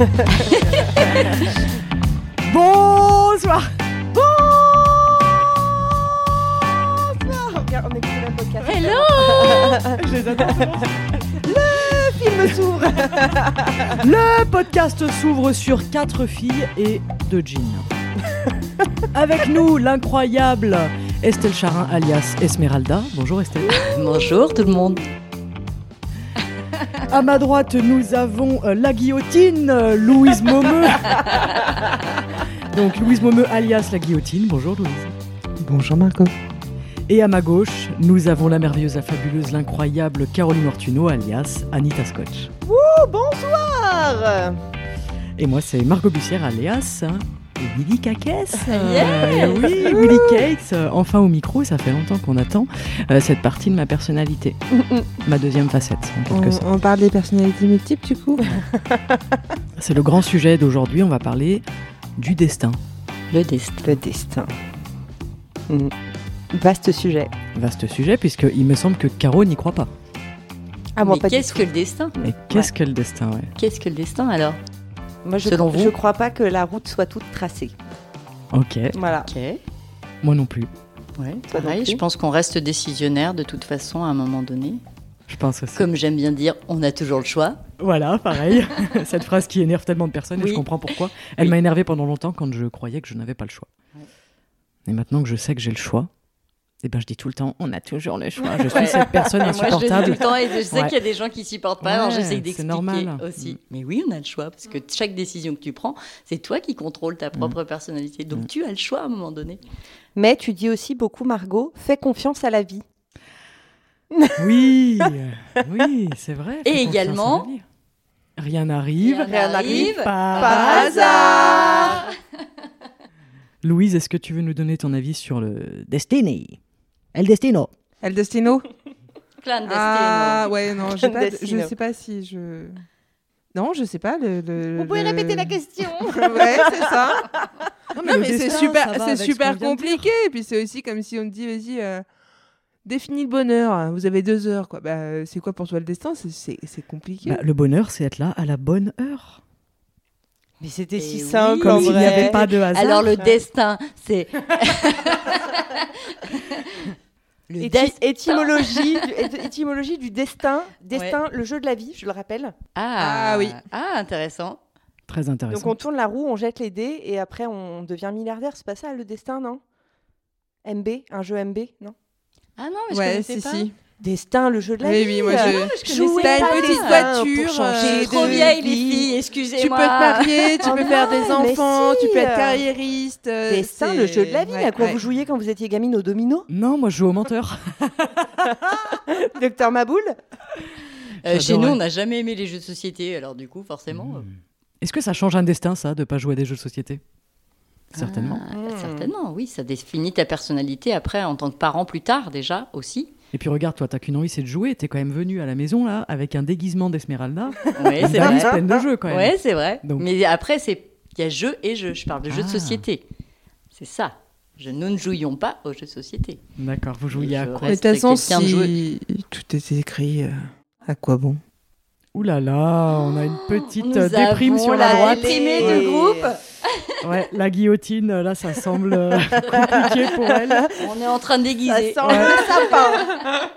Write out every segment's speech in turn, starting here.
Bonsoir. Bonsoir. On écoute le podcast. Hello Je les adore. Le film s'ouvre. Le podcast s'ouvre sur quatre filles et deux jeans. Avec nous, l'incroyable Estelle Charin alias Esmeralda. Bonjour Estelle. Bonjour tout le monde. À ma droite, nous avons euh, la guillotine, euh, Louise Momeux. Donc Louise Momeux alias la guillotine. Bonjour Louise. Bonjour Marco. Et à ma gauche, nous avons la merveilleuse, la fabuleuse, l'incroyable Caroline Ortuno alias Anita Scotch. Oh, bonsoir. Et moi, c'est Margot Bussière alias Willy Cakes. Yeah. Euh, oui, Willy Cakes. euh, Enfin au micro, ça fait longtemps qu'on attend euh, cette partie de ma personnalité. Ma deuxième facette, en quelque On, sorte. on parle des personnalités multiples du coup C'est le grand sujet d'aujourd'hui. On va parler du destin. Le destin. Le destin. Mm. Vaste sujet. Vaste sujet, puisqu'il me semble que Caro n'y croit pas. Ah, moi, Mais pas du qu'est-ce que le destin? Mais qu'est-ce que le destin ouais Qu'est-ce que le destin alors? Moi, je, selon vous je crois pas que la route soit toute tracée. Ok, Voilà. Ok. moi non plus. Ouais, non pareil, plus je pense qu'on reste décisionnaire de toute façon à un moment donné. Je pense aussi. Comme j'aime bien dire, on a toujours le choix. Voilà, pareil. Cette phrase qui énerve tellement de personnes et je comprends pourquoi. Elle Oui. m'a énervé pendant longtemps quand je croyais que je n'avais pas le choix. Ouais. Et maintenant que je sais que j'ai le choix, eh ben je dis tout le temps, on a toujours le choix. Je suis Ouais. cette personne Moi, je le dis tout insupportable. le temps et je sais Ouais. qu'il y a des gens qui supportent pas, Ouais, alors j'essaye c'est d'expliquer normal. aussi. Mm. Mais oui, on a le choix parce que chaque décision que tu prends, c'est toi qui contrôles ta propre personnalité. Donc Mm. tu as le choix à un moment donné. Mais tu dis aussi beaucoup, Margot, fais confiance à la vie. Oui, oui, c'est vrai. Et également-. Rien n'arrive. Rien n'arrive Pas, Par hasard. Louise, est-ce que tu veux nous donner ton avis sur le Destiny? El Destino. El Destino? De Ah ouais, non, j'ai pas je sais pas si je... Non, je sais pas. Le, le- Vous pouvez le- répéter la question ouais, c'est ça. Non, mais c'est super, c'est super compliqué. Et puis c'est aussi comme si on te dit, vas-y, euh, définis le bonheur. Vous avez deux heures, quoi. Bah, euh, c'est quoi pour toi le destin? C'est- compliqué. Bah, le bonheur, c'est être là à la bonne heure. Mais c'était si oui. simple Comme en s'il n'y avait pas de hasard. Alors le destin, c'est le étymologie, du, éty- étymologie du destin. Destin, le jeu de la vie, je le rappelle. Ah, Ah oui. Ah intéressant. Très intéressant. Donc on tourne la roue, on jette les dés et après on devient milliardaire. C'est pas ça le destin, non? MB, un jeu MB, non? Ah non, mais je ouais, connaissais si, pas. si. Destin, le jeu de la Oui, vie. oui, moi je. je Jouer T'as une petite voiture, changer euh, Je suis trop vieille les filles, Tu excusez-moi. peux te marier, tu Oh peux faire des enfants, tu peux être carriériste. euh, Destin, le jeu de la vie. Ouais, à quoi ouais. vous jouiez quand vous étiez gamine au domino? Non, moi je joue au menteur. Docteur Maboul? Euh, chez nous, on n'a jamais aimé les jeux de société, alors du coup, forcément. euh, Est-ce que ça change un destin, ça, de pas jouer à des jeux de société? Certainement. ah, Hmm. Certainement, oui, ça définit ta personnalité après en tant que parent plus tard déjà aussi. Et puis regarde, toi, t'as qu'une envie, c'est de jouer. T'es quand même venu à la maison, là, avec un déguisement d'Esmeralda. Oui, c'est vrai. pleine de jeux, quand même. Ouais, c'est vrai. Donc- Mais après, c'est il y a jeu et jeu. Je parle de jeux de Ah. société. C'est ça. Je, nous ne jouions pas aux jeux de société. D'accord, vous jouiez à quoi de toute Reste façon, de si tout est écrit, euh, à quoi bon? Ouh là là, on a une petite Nous euh, déprime sur la la droite. déprimée Ouais. de groupe. Ouais, la guillotine, là, ça semble euh, compliqué pour elle. On est en train de Ça déguiser. sent le sapin.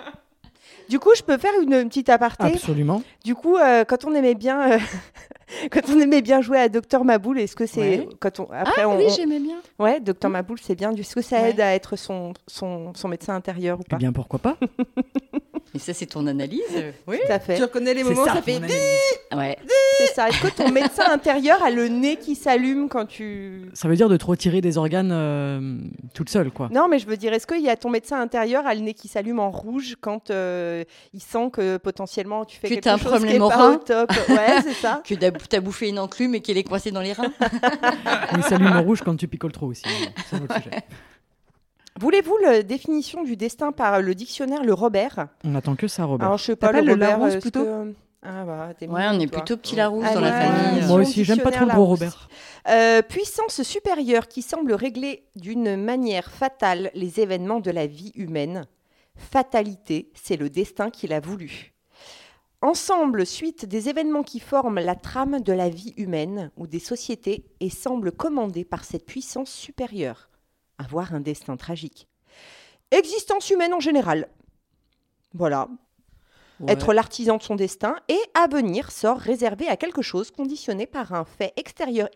Du coup, je peux faire une, une petite aparté? Absolument. Du coup, euh, quand on aimait bien, euh, quand on aimait bien jouer à Docteur Maboul, est-ce que c'est Ouais. quand on après Ah on, oui, on- j'aimais bien. ouais, Docteur Maboul, c'est bien. Est-ce que ça Ouais. aide à être son, son, son médecin intérieur ou Eh pas? bien, pourquoi pas? Et ça, c'est ton analyse Oui. Tout à fait. Tu reconnais les moments où ça, ça fait. Ouais. C'est ça. Est-ce que ton médecin intérieur a le nez qui s'allume quand tu Ça veut dire de trop tirer des organes euh, toute seule, quoi. Non, mais je veux dire, est-ce qu'il y a ton médecin intérieur a le nez qui s'allume en rouge quand euh, il sent que potentiellement tu fais Que quelque un chose problème qui est pas au top? Ouais, c'est ça. Que t'as t'as bouffé une enclume et qu'elle est coincée dans les reins. Il s'allume en rouge quand tu picoles trop aussi. C'est un autre sujet. Voulez-vous la définition du destin par le dictionnaire Le Robert? On attend que ça, Robert. Alors, je sais pas, le le Robert. Larousse, plutôt? que- Ah, bah, Ouais, on est toi. plutôt petit Larousse dans la famille. ouais. Moi aussi, j'aime pas trop le gros Robert. Euh, puissance supérieure qui semble régler d'une manière fatale les événements de la vie humaine. Fatalité, c'est le destin qu'il a voulu. ensemble suite des événements qui forment la trame de la vie humaine ou des sociétés et semblent commandés par cette puissance supérieure. Avoir un destin tragique. Existence humaine en général. Voilà. Être l'artisan de son destin et à venir sort réservé à quelque chose conditionné par un fait extérieur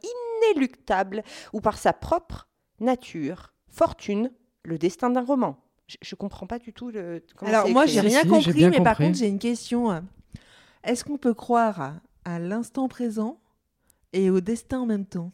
inéluctable ou par sa propre nature, fortune, le destin d'un roman. Je, je comprends pas du tout le. comment Alors moi, j'ai rien si, compris, mais par contre, j'ai une question. Est-ce qu'on peut croire à, à l'instant présent et au destin en même temps?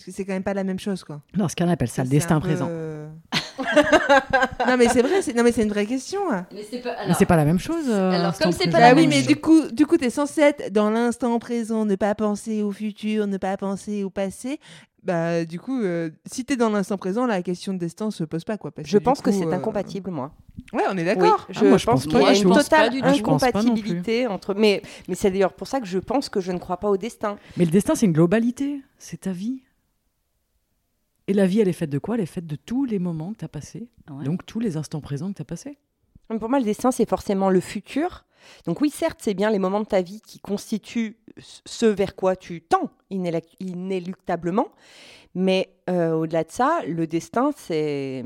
Parce que c'est quand même pas la même chose, quoi. Non, ce qu'on appelle ça, le destin peu- présent. non mais c'est vrai, c'est- non mais c'est une vraie question. Mais c'est pas. Mais c'est pas la même chose. euh, alors, comme c'est pas la Bah oui, même mais chose. du coup, du coup, t'es censé être dans l'instant présent, ne pas penser au futur, ne pas penser au passé. Bah du coup, euh, si t'es dans l'instant présent, la question de destin se pose pas, quoi. parce Je pense que c'est euh, incompatible, moi. Ouais, on est Oui, d'accord. je, Ah, moi, je pense pense qu'il y a une totale incompatibilité entre. Mais, mais c'est d'ailleurs pour ça que je pense que je ne crois pas au destin. Mais le destin, c'est une globalité. C'est ta vie. Et la vie, elle est faite de quoi? Elle est faite de tous les moments que tu as passés. Ouais. Donc, tous les instants présents que tu as passés. Mais Pour moi, le destin, c'est forcément le futur. Donc oui, certes, c'est bien les moments de ta vie qui constituent ce vers quoi tu tends inéluctablement. Mais euh, au-delà de ça, le destin, c'est...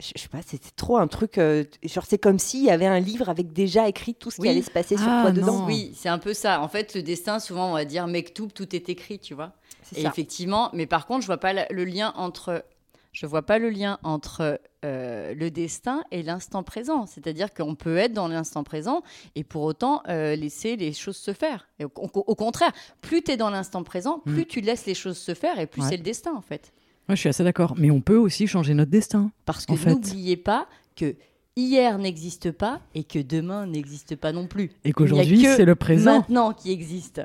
Je sais pas, c'était trop un truc... euh, genre, c'est comme s'il y avait un livre avec déjà écrit tout ce qui allait se passer sur Ah, toi non. dedans. Oui, c'est un peu ça. En fait, le destin, souvent, on va dire Mektoub, tout est écrit, tu vois. C'est Et ça. effectivement, mais par contre, je vois pas le lien entre, je vois pas le lien entre euh, le destin et l'instant présent. C'est-à-dire qu'on peut être dans l'instant présent et pour autant euh, laisser les choses se faire. Et au, au- au contraire, plus tu es dans l'instant présent, plus Mm. tu laisses les choses se faire et plus Ouais. c'est le destin en fait. Moi, je suis assez d'accord. Mais on peut aussi changer notre destin. Parce que n'oubliez pas que hier n'existe pas et que demain n'existe pas non plus. Et qu'aujourd'hui, c'est le présent. Maintenant qui existe.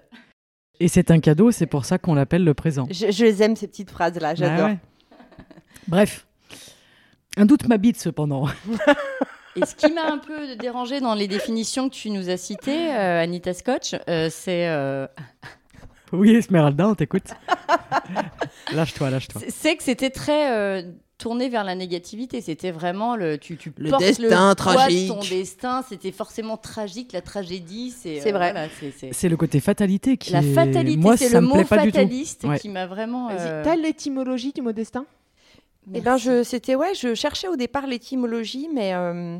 Et c'est un cadeau, c'est pour ça qu'on l'appelle le présent. Je, je les aime, ces petites phrases-là, j'adore. Bah ouais. Bref. Un doute m'habite cependant. Et ce qui m'a un peu dérangé dans les définitions que tu nous as citées, euh, Anita Scotch, euh, c'est euh, Oui, Esmeralda, on t'écoute. lâche-toi, lâche-toi. c'est- que c'était très euh, tourné vers la négativité. C'était vraiment le tu, tu Le portes destin le poids de tragique. ton destin. C'était forcément tragique. La tragédie, c'est C'est vrai. voilà, c'est- le côté fatalité qui La est- fatalité, c'est le mot fataliste Ouais. qui m'a vraiment. Vas-y, euh, T'as l'étymologie du mot destin? Eh ben, je, c'était ouais, je cherchais au départ l'étymologie, mais euh,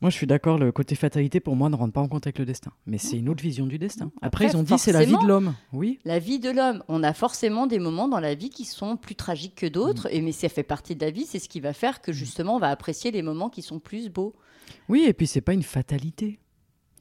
Moi, je suis d'accord, le côté fatalité, pour moi, ne rentre pas en compte avec le destin. Mais c'est une autre vision du destin. Après, Après, ils ont dit c'est la vie de l'homme. Oui. La vie de l'homme, on a forcément des moments dans la vie qui sont plus tragiques que d'autres, Mm. et mais ça fait partie de la vie, c'est ce qui va faire que justement on va apprécier les moments qui sont plus beaux. Oui, et puis c'est pas une fatalité.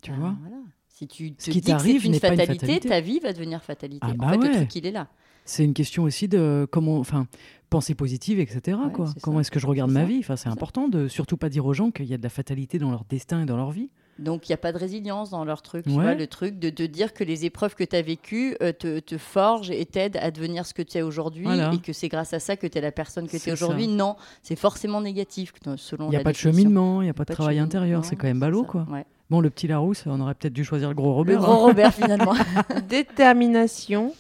Tu Ah, vois? voilà. Si tu te Ce qui dis que c'est une pas une fatalité, fatalité. ta vie va devenir fatalité. Ah en bah fait, ouais. le truc, il est là. C'est une question aussi de comment, enfin, pensée positive, etc. Ouais, quoi. c'est Comment est-ce que je regarde ma ça. vie? Enfin, c'est important de surtout pas dire aux gens qu'il y a de la fatalité dans leur destin et dans leur vie. Donc il n'y a pas de résilience dans leur truc. Tu Ouais. vois, le truc de te dire que les épreuves que tu as vécues euh, te, te forgent et t'aident à devenir ce que tu es aujourd'hui Voilà. et que c'est grâce à ça que tu es la personne que tu es aujourd'hui. Non, c'est forcément négatif selon Il n'y a pas de cheminement, il n'y a pas de travail intérieur. C'est quand même ballot, quoi. ouais. Bon, le petit Larousse, on aurait peut-être dû choisir le gros Le Robert. gros hein. Robert finalement. Détermination,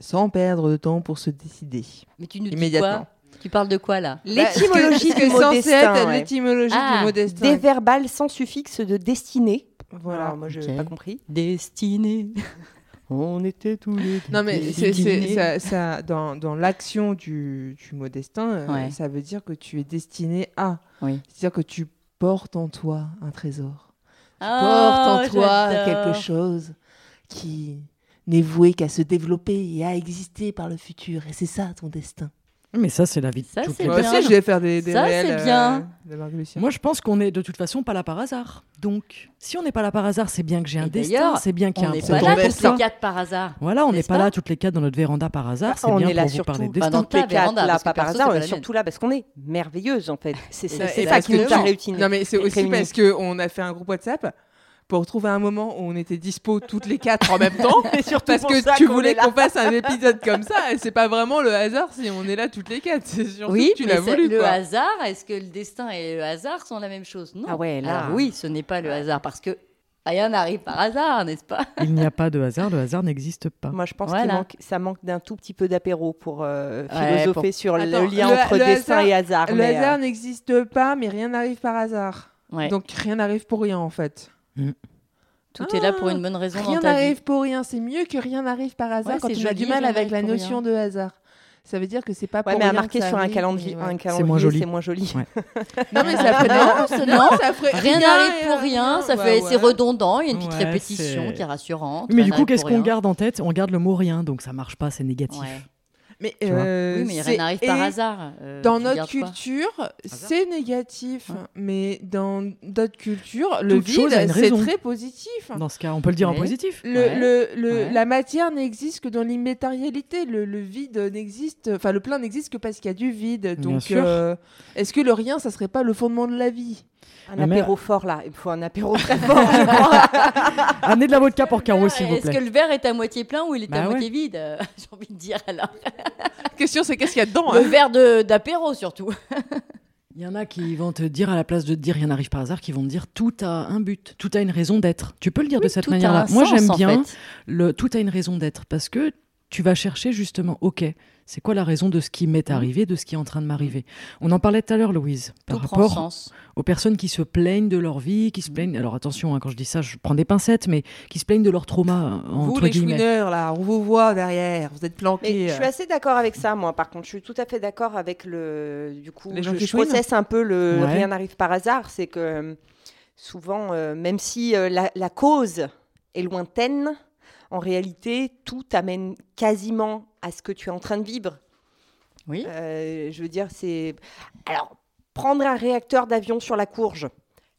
sans perdre de temps pour se décider. Mais tu nous dis Immédiatement. quoi? Tu parles de quoi là? L'étymologie Bah, que du mot destin. l'étymologie Ah, du mot destin. Des verbales sans suffixe de destinée. Voilà. Alors, moi, je n'ai pas compris. Destinée. On était tous les Non mais c'est, ça, ça- dans, dans l'action du, du mot destin, euh, Ouais. ça veut dire que tu es destiné à. Oui. C'est-à-dire que tu portes en toi un trésor. Tu Oh, portes en toi j'adore. quelque chose qui n'est voué qu'à se développer et à exister par le futur. Et c'est ça ton destin. Mais ça, c'est la vie de Ça, toutes c'est les Moi bien. aussi, je vais faire des, des Ça, réels, c'est bien. euh, de Lucien. Moi, je pense qu'on est de toute façon pas là par hasard. Donc, si on n'est pas là par hasard, c'est bien que j'ai un destin, c'est bien qu'il y a On un n'est pas là ça. les quatre par hasard. Voilà, on n'est pas pas là toutes les quatre dans notre véranda par hasard. C'est on bien est là pour vous surtout. parler de destin. Toutes les quatre, là, parce pas par hasard, on est surtout là parce qu'on est merveilleuse, en fait. C'est ça qui nous que- a non. mais c'est aussi parce qu'on a fait un groupe WhatsApp pour trouver un moment où on était dispo toutes les quatre en même temps. Parce que ça tu voulais qu'on fasse un épisode comme ça, et c'est pas vraiment le hasard si on est là toutes les quatre. C'est surtout Oui, que tu mais l'as c'est- voulu. le quoi. hasard, est-ce que le destin et le hasard sont la même chose? Non. Ah ouais, là. Alors oui, ce n'est pas le hasard parce que rien n'arrive par hasard, n'est-ce pas? Il n'y a pas de hasard, le hasard n'existe pas. Moi, je pense Voilà. manque, ça manque d'un tout petit peu d'apéro pour euh, Ouais, philosopher pour- sur Attends, le lien le- entre le destin hasard- et hasard. Le mais, euh, hasard n'existe pas, mais rien n'arrive par hasard. Ouais. Donc rien n'arrive pour rien en fait. Tout est là pour une bonne raison Rien n'arrive pour rien. C'est mieux que rien n'arrive par hasard Ouais, quand c'est on a du mal avec la notion rien. de hasard. Ça veut dire que c'est pas Ouais, pour mais à rien marquer que ça sur un calendrier, mais ouais. un calendrier, moins joli. c'est moins joli. Ouais. Non mais ça ferait Non, non. ça ferait Rien n'arrive pour rien, ça Ouais, fait, c'est redondant, il y a une petite Ouais, répétition c'est- qui est rassurante. Mais du coup, qu'est-ce qu'on garde en tête? On garde le mot rien, donc ça marche pas, c'est négatif. Mais, euh, Oui, mais rien n'arrive par hasard. euh, Dans notre culture, c'est négatif, Ouais. mais dans d'autres cultures, le Toute vide, chose a une c'est raison. très positif. Dans ce cas, on peut le dire en positif. Le, Ouais. le, le- Ouais. La matière n'existe que dans l'immatérialité. Le, le vide n'existe, enfin le plein n'existe que parce qu'il y a du vide. Donc, euh, est-ce que le rien, ça serait pas le fondement de la vie? Un apéro fort là, il faut un apéro très fort, je crois. Amenez de la vodka pour Caro, s'il vous Est-ce que plaît. le verre est à moitié plein ou il est Bah à ouais. moitié vide euh, J'ai envie de dire alors. La question, c'est qu'est-ce qu'il y a dedans Le hein verre de- d'apéro surtout. Il y en a qui vont te dire, à la place de te dire rien n'arrive par hasard, qui vont te dire tout a un but, tout a une raison d'être. Tu peux le dire de cette manière-là. Moi, j'aime en bien fait. le tout a une raison d'être parce que tu vas chercher justement, ok, c'est quoi la raison de ce qui m'est arrivé, de ce qui est en train de m'arriver? On en parlait tout à l'heure, Louise, par Tout prend rapport sens. aux personnes qui se plaignent de leur vie, qui se plaignent. Alors attention, hein, quand je dis ça, je prends des pincettes, mais qui se plaignent de leur trauma Vous, entre les guillemets. chouineurs, là, on vous voit derrière, vous êtes Mais planqués. je suis assez d'accord avec ça, moi. Par contre, je suis tout à fait d'accord avec le. Du coup, Les gens je, qui je processe un peu le Ouais. rien n'arrive par hasard. C'est que euh, souvent, euh, même si euh, la, la cause est lointaine, en réalité, tout amène quasiment à ce que tu es en train de vivre. Oui. Euh, je veux dire, c'est. Alors, prendre un réacteur d'avion sur la courge.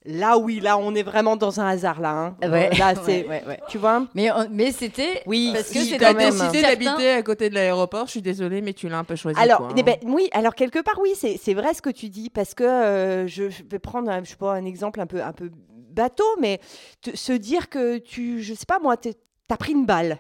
Là, oui, là, on est vraiment dans un hasard, là. hein. Ouais. Là, c'est. Ouais, ouais, ouais. Tu vois? Mais, euh, mais c'était. Oui, parce que si, c'est décidé d'habiter à côté de l'aéroport, je suis désolée, mais tu l'as un peu choisi. Alors, quoi, eh hein. ben, oui, alors quelque part, oui, c'est vrai ce que tu dis, parce que euh, je, je vais prendre, un- je sais pas, un exemple un peu, un peu bateau, mais te- se dire que tu, je sais pas moi, t'as pris une balle.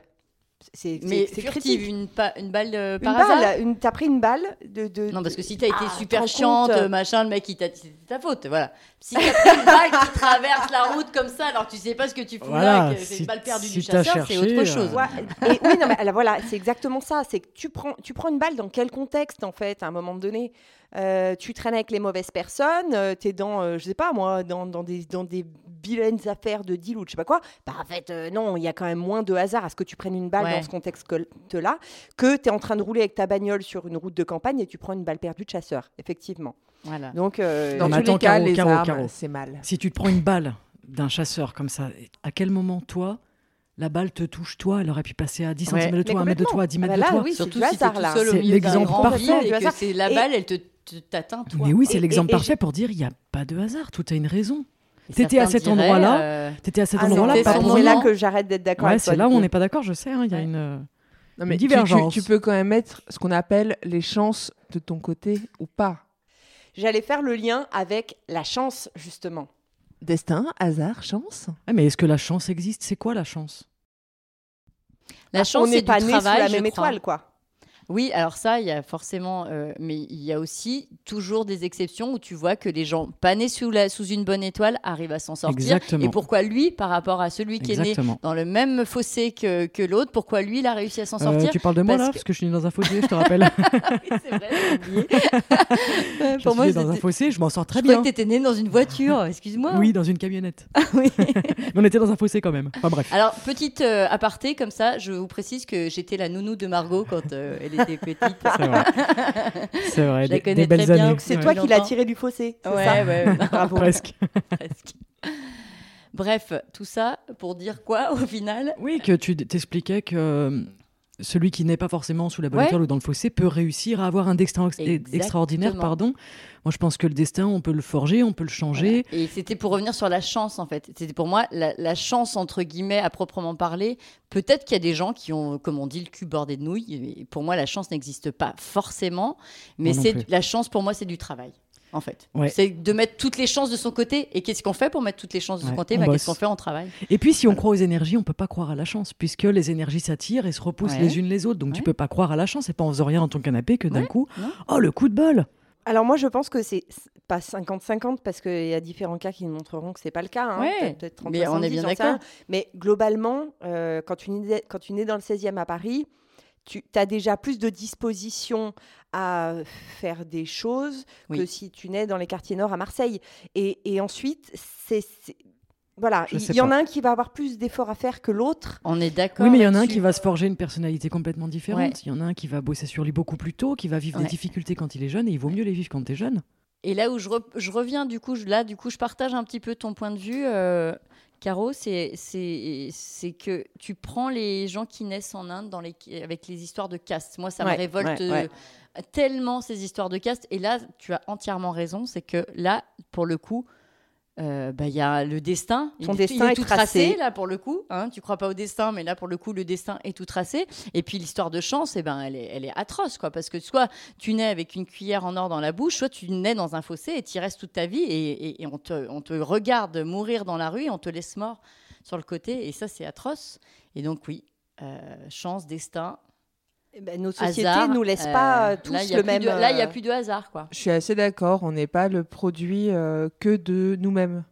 C'est Mais c'est- c'est furtive, une, pa- une balle euh, Une par hasard balle, une, t'as pris une balle de. de Non, parce que si t'as été Ah, super chiante, compte euh, machin, le mec, il t'a c'était ta faute, voilà. Si t'as pris une balle qui traverse la route comme ça, alors que tu sais pas ce que tu fous Voilà, là, que c'est si- une balle perdue si du t'as chasseur, c'est cherché, autre euh, chose. Ouais, et oui, non, mais alors voilà, c'est exactement ça. C'est que tu prends, tu prends une balle dans quel contexte, en fait, à un moment donné? Euh, Tu traînes avec les mauvaises personnes, tu es dans, euh, je sais pas moi, dans, dans des, dans des vilaines affaires de deal ou de je sais pas quoi. Bah, en fait, euh, non, il y a quand même moins de hasard à ce que tu prennes une balle Ouais. dans ce contexte-là que tu es en train de rouler avec ta bagnole sur une route de campagne et tu prends une balle perdue de chasseur, effectivement. Voilà. Donc, euh, Dans tous attends, les cas, Caro, les Caro, armes, Caro. c'est mal. Si tu te prends une balle d'un chasseur comme ça, à quel moment, toi, la balle te touche, toi Elle aurait pu passer à 10 Ouais. cm de toi, 1 mètre de toi, 10 Ah mètres bah de là, toi. oui, Surtout si t'es hasard, tout là. seul au C'est milieu d'un l'exemple parfait. et que c'est la Et- balle, elle te te- t'atteint toi. Mais oui, c'est Et- l'exemple et- et parfait pour dire il n'y a pas de hasard, tout a une raison. T'étais à cet endroit-là, euh, T'étais à cet ah endroit-là, c'est là que j'arrête d'être d'accord Ouais, avec toi. c'est là où on n'est pas d'accord, je sais, hein, il y a Ouais. une... Non, mais Une tu- tu, divergence. tu peux quand même mettre ce qu'on appelle les chances de ton côté ou pas. J'allais faire le lien avec la chance, justement. Destin, hasard, chance. Ah, mais est-ce que la chance existe? C'est quoi la chance? La chance, on c'est n'est pas né sous la même crois. étoile, quoi. Oui, alors ça, il y a forcément, euh, mais il y a aussi toujours des exceptions où tu vois que les gens pas nés sous, la, sous une bonne étoile arrivent à s'en sortir. Exactement. Et pourquoi lui, par rapport à celui qui est né dans le même fossé que, que l'autre, pourquoi lui, il a réussi à s'en Euh, sortir? tu parles de moi parce là que- Parce que je suis né dans un fossé, je te rappelle. Oui, c'est vrai, j'ai oublié. Je Pour suis moi, né dans un fossé, je m'en sors très je bien. que t'étais né dans une voiture, excuse-moi. Oui, dans une camionnette. Oui. Mais on était dans un fossé quand même. Enfin bref. Alors, petite euh, aparté, comme ça, je vous précise que j'étais la nounou de Margot quand euh, elle était petite. C'est vrai. C'est vrai. Je la connais des très bien. C'est Ouais. toi qui l'as tiré du fossé, Ouais, ça ouais. Bravo. Presque. Presque. Bref, tout ça pour dire quoi au final? Oui, que tu t'expliquais que euh, celui qui n'est pas forcément sous la bonne Ouais. étoile ou dans le fossé peut réussir à avoir un destin extraordinaire. Pardon. Moi, je pense que le destin, on peut le forger, on peut le changer. Et c'était pour revenir sur la chance en fait. C'était pour moi la, la chance entre guillemets à proprement parler. Peut-être qu'il y a des gens qui ont, comme on dit, le cul bordé de nouilles. Et Pour moi, la chance n'existe pas forcément, mais c'est la chance pour moi, c'est du travail. En fait, Ouais. c'est de mettre toutes les chances de son côté. Et qu'est-ce qu'on fait pour mettre toutes les chances de son Ouais, côté? Bah. Qu'est-ce qu'on fait? On travaille. Et puis, si on croit aux énergies, on peut pas croire à la chance, puisque les énergies s'attirent et se repoussent Ouais. les unes les autres. Donc, tu peux pas croire à la chance. C'est pas en faisant rien dans ton canapé que d'un Ouais, coup, non. oh le coup de bol. Alors moi, je pense que c'est pas 50-50 parce qu'il y a différents cas qui nous montreront que c'est pas le cas. hein. Ouais, Peut-être- peut-être 30, mais on est 70, bien d'accord. Mais globalement, euh, quand, tu nais, quand tu nais dans le 16e à Paris, tu as déjà plus de disposition à faire des choses que si tu nais dans les quartiers nord à Marseille. Et, et ensuite, c'est voilà, il y en a un qui va avoir plus d'efforts à faire que l'autre. On est d'accord. Oui, mais il y en a un qui va se forger une personnalité complètement différente. Ouais. Il y en a un qui va bosser sur lui beaucoup plus tôt, qui va vivre Ouais. des difficultés quand il est jeune, et il vaut mieux les vivre quand tu es jeune. Et là où je, re- je reviens, du coup, je- là, du coup, je partage un petit peu ton point de vue, euh, Caro, c'est que tu prends les gens qui naissent en Inde dans les, avec les histoires de caste. Moi, ça Ouais, me révolte ouais, ouais. euh, tellement ces histoires de caste. Et là, tu as entièrement raison, c'est que là, pour le coup, euh, bah, il y a le destin. Ton il, destin il est tout tracé. tracé, là, pour le coup. Hein, tu crois pas au destin, mais là, pour le coup, le destin est tout tracé. Et puis, l'histoire de chance, eh ben, elle, est, elle est atroce, quoi. Parce que soit tu nais avec une cuillère en or dans la bouche, soit tu nais dans un fossé et tu y restes toute ta vie et, et- et on, te, on te regarde mourir dans la rue et on te laisse mort sur le côté. Et ça, c'est atroce. Et donc, oui, euh, chance, destin, Eh ben, nos sociétés hasard. nous laissent euh, pas euh, tous là, y a le même. de- là, il n'y a euh, plus de hasard, quoi. Je suis assez d'accord, on n'est pas le produit euh, que de nous-mêmes.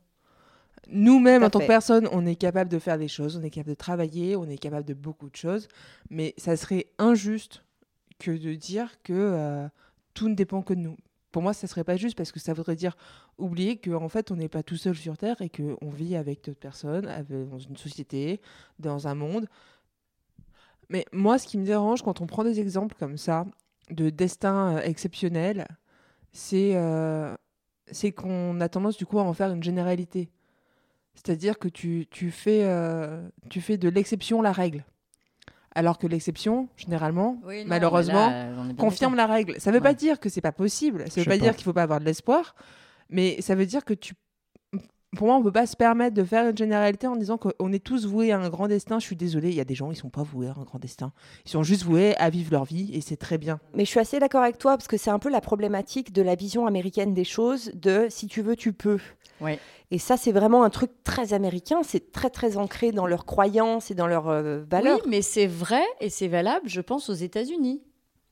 Nous-mêmes, en tant que personne, on est capable de faire des choses, on est capable de travailler, on est capable de beaucoup de choses, mais ça serait injuste que de dire que euh, tout ne dépend que de nous. Pour moi, ça serait pas juste parce que ça voudrait dire oublier qu'en en fait, on n'est pas tout seul sur Terre et qu'on vit avec d'autres personnes, avec- dans une société, dans un monde. Mais moi, ce qui me dérange quand on prend des exemples comme ça, de destin euh, exceptionnel, c'est euh, c'est qu'on a tendance du coup à en faire une généralité. C'est-à-dire que tu, tu, fais, euh, tu fais de l'exception la règle. Alors que l'exception, généralement, Oui, non, malheureusement, là, confirme la règle. Ça ne veut pas dire que c'est pas possible. Ça Je veut pas, pas. dire qu'il faut pas avoir de l'espoir. Mais ça veut dire que tu. Pour moi, on peut pas se permettre de faire une généralité en disant qu'on est tous voués à un grand destin. Je suis désolée, il y a des gens, ils sont pas voués à un grand destin. Ils sont juste voués à vivre leur vie et c'est très bien. Mais je suis assez d'accord avec toi parce que c'est un peu la problématique de la vision américaine des choses de si tu veux, tu peux. Ouais. Et ça, c'est vraiment un truc très américain. C'est très, très ancré dans leurs croyances et dans leurs euh, valeurs. Oui, mais c'est vrai et c'est valable, je pense, aux États-Unis.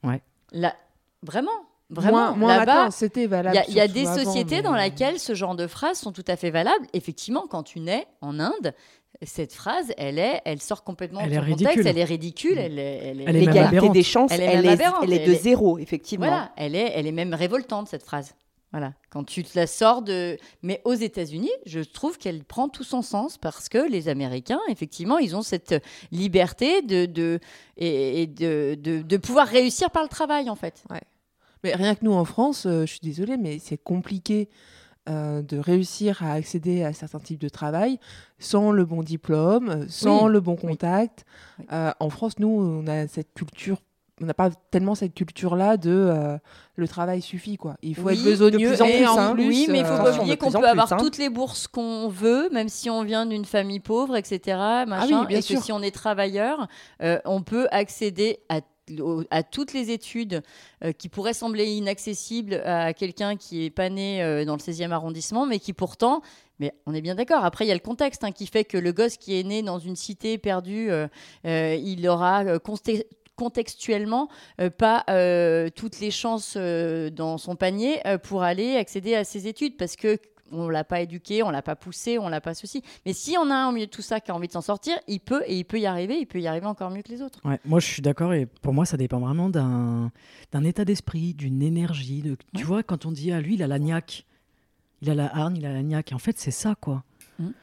Ouais. Là, vraiment, vraiment. Moins, Là-bas, c'était il valable. y a, il y a des avant, sociétés mais- dans lesquelles ce genre de phrases sont tout à fait valables. Effectivement, quand tu nais en Inde, cette phrase, elle est, elle sort complètement Elle de son contexte. Elle est ridicule. Elle est, elle est- Elle est même L'égalité des chances, Elle elle est elle de zéro, effectivement. Voilà, elle est, elle est même révoltante cette phrase. Voilà, quand tu te la sors de. Mais aux États-Unis, je trouve qu'elle prend tout son sens parce que les Américains, effectivement, ils ont cette liberté de, de et, et de, de, de pouvoir réussir par le travail, en fait. Mais rien que nous en France, euh, je suis désolée, mais c'est compliqué euh, de réussir à accéder à certains types de travail sans le bon diplôme, euh, sans Oui. le bon contact. Oui. Euh, en France, nous, on a cette culture. On n'a pas tellement cette culture-là de euh, le travail suffit quoi. Il faut Oui, être de besogneux plus en et plus, en hein. plus. oui, mais il faut euh, pas oublier qu'on peut avoir hein. toutes les bourses qu'on veut, même si on vient d'une famille pauvre, etc. Machin, Ah oui, bien et sûr. que si on est travailleur, euh, on peut accéder à à toutes les études euh, qui pourraient sembler inaccessibles à quelqu'un qui est pas né euh, dans le 16e arrondissement, mais qui pourtant, mais on est bien d'accord. Après, il y a le contexte hein, qui fait que le gosse qui est né dans une cité perdue, euh, il aura contextuellement pas toutes les chances dans son panier pour aller accéder à ses études parce que on l'a pas éduqué, on l'a pas poussé, on l'a pas ceci. Mais si on a un au milieu de tout ça qui a envie de s'en sortir, il peut et il peut y arriver, il peut y arriver encore mieux que les autres. Ouais, moi je suis d'accord et pour moi ça dépend vraiment d'un état d'esprit, d'une énergie. De, Tu Ouais. vois, quand on dit à lui, il a la niaque, il a la hargne, il a la niaque. En fait, c'est ça quoi. Mhm.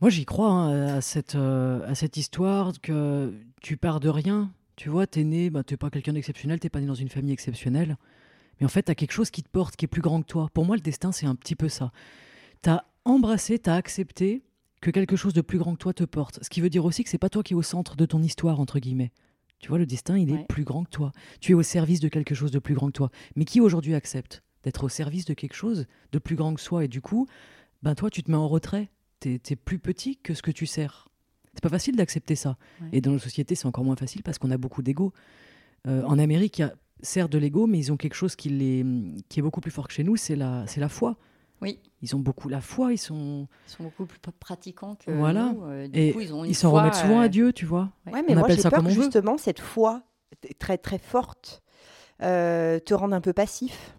Moi j'y crois hein, à, cette, euh, à cette histoire que tu pars de rien. Tu vois, t'es né, bah, t'es pas quelqu'un d'exceptionnel, t'es pas né dans une famille exceptionnelle. Mais en fait, t'as quelque chose qui te porte, qui est plus grand que toi. Pour moi, le destin, c'est un petit peu ça. T'as embrassé, t'as accepté que quelque chose de plus grand que toi te porte. Ce qui veut dire aussi que c'est pas toi qui es au centre de ton histoire, entre guillemets. Tu vois, le destin, il est Ouais. plus grand que toi. Tu es au service de quelque chose de plus grand que toi. Mais qui aujourd'hui accepte d'être au service de quelque chose de plus grand que soi? Et du coup, ben toi, tu te mets en retrait. Tu es, plus petit que ce que tu sers. C'est pas facile d'accepter ça. Ouais. Et dans nos sociétés, c'est encore moins facile parce qu'on a beaucoup d'ego. Euh, en Amérique, il y a certes de l'ego, mais ils ont quelque chose qui, les, qui est beaucoup plus fort que chez nous, c'est la, c'est la foi. Oui. Ils ont beaucoup la foi, ils sont, Ils sont beaucoup plus pratiquants que Voilà. nous. euh, du et coup, ils ont une ils s'en remettent souvent euh, à Dieu, tu vois. Ouais. Ouais, mais On moi appelle j'ai ça peur comme on veut. justement cette foi très très forte euh, te rende un peu passif.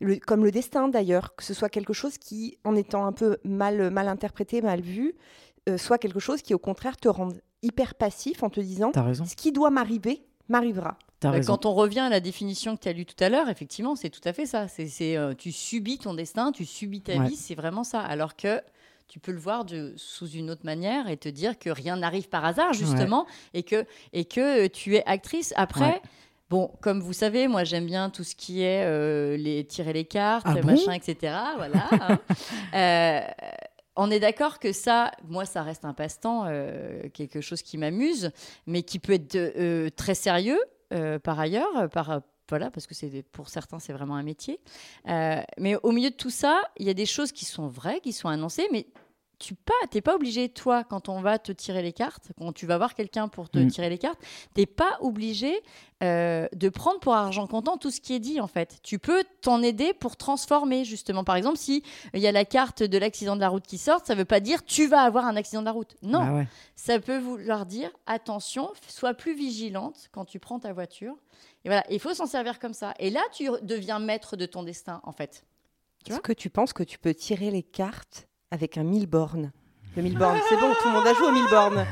Le- comme le destin d'ailleurs, que ce soit quelque chose qui, en étant un peu mal, mal interprété, mal vu, euh, soit quelque chose qui au contraire te rende hyper passif en te disant ce qui doit m'arriver, m'arrivera. Raison. Quand on revient à la définition que tu as lue tout à l'heure, effectivement, c'est tout à fait ça. C'est, euh, tu subis ton destin, tu subis ta Ouais. vie, c'est vraiment ça. Alors que tu peux le voir de, sous une autre manière et te dire que rien n'arrive par hasard, justement, et, que, et que tu es actrice. Après, Ouais. bon, comme vous savez, moi j'aime bien tout ce qui est euh, les, tirer les cartes, Ah bon machin, etc. Voilà. hein. Euh, on est d'accord que ça, moi, ça reste un passe-temps, euh, quelque chose qui m'amuse, mais qui peut être euh, très sérieux euh, par ailleurs, euh, par voilà, parce que c'est pour certains c'est vraiment un métier. Euh, mais au milieu de tout ça, il y a des choses qui sont vraies, qui sont annoncées, mais tu pas, t'es pas obligé toi quand on va te tirer les cartes, quand tu vas voir quelqu'un pour te Mm. tirer les cartes, t'es pas obligé euh, de prendre pour argent comptant tout ce qui est dit en fait. Tu peux t'en aider pour transformer justement. Par exemple, si il y a la carte de l'accident de la route qui sort, ça veut pas dire tu vas avoir un accident de la route. Non, Ah ouais. ça peut vouloir dire attention, sois plus vigilante quand tu prends ta voiture. Et voilà, il faut s'en servir comme ça. Et là, tu deviens maître de ton destin, en fait. Est-ce que tu penses que tu peux tirer les cartes avec un mille bornes Le mille bornes, c'est bon, tout le monde a joué au mille bornes.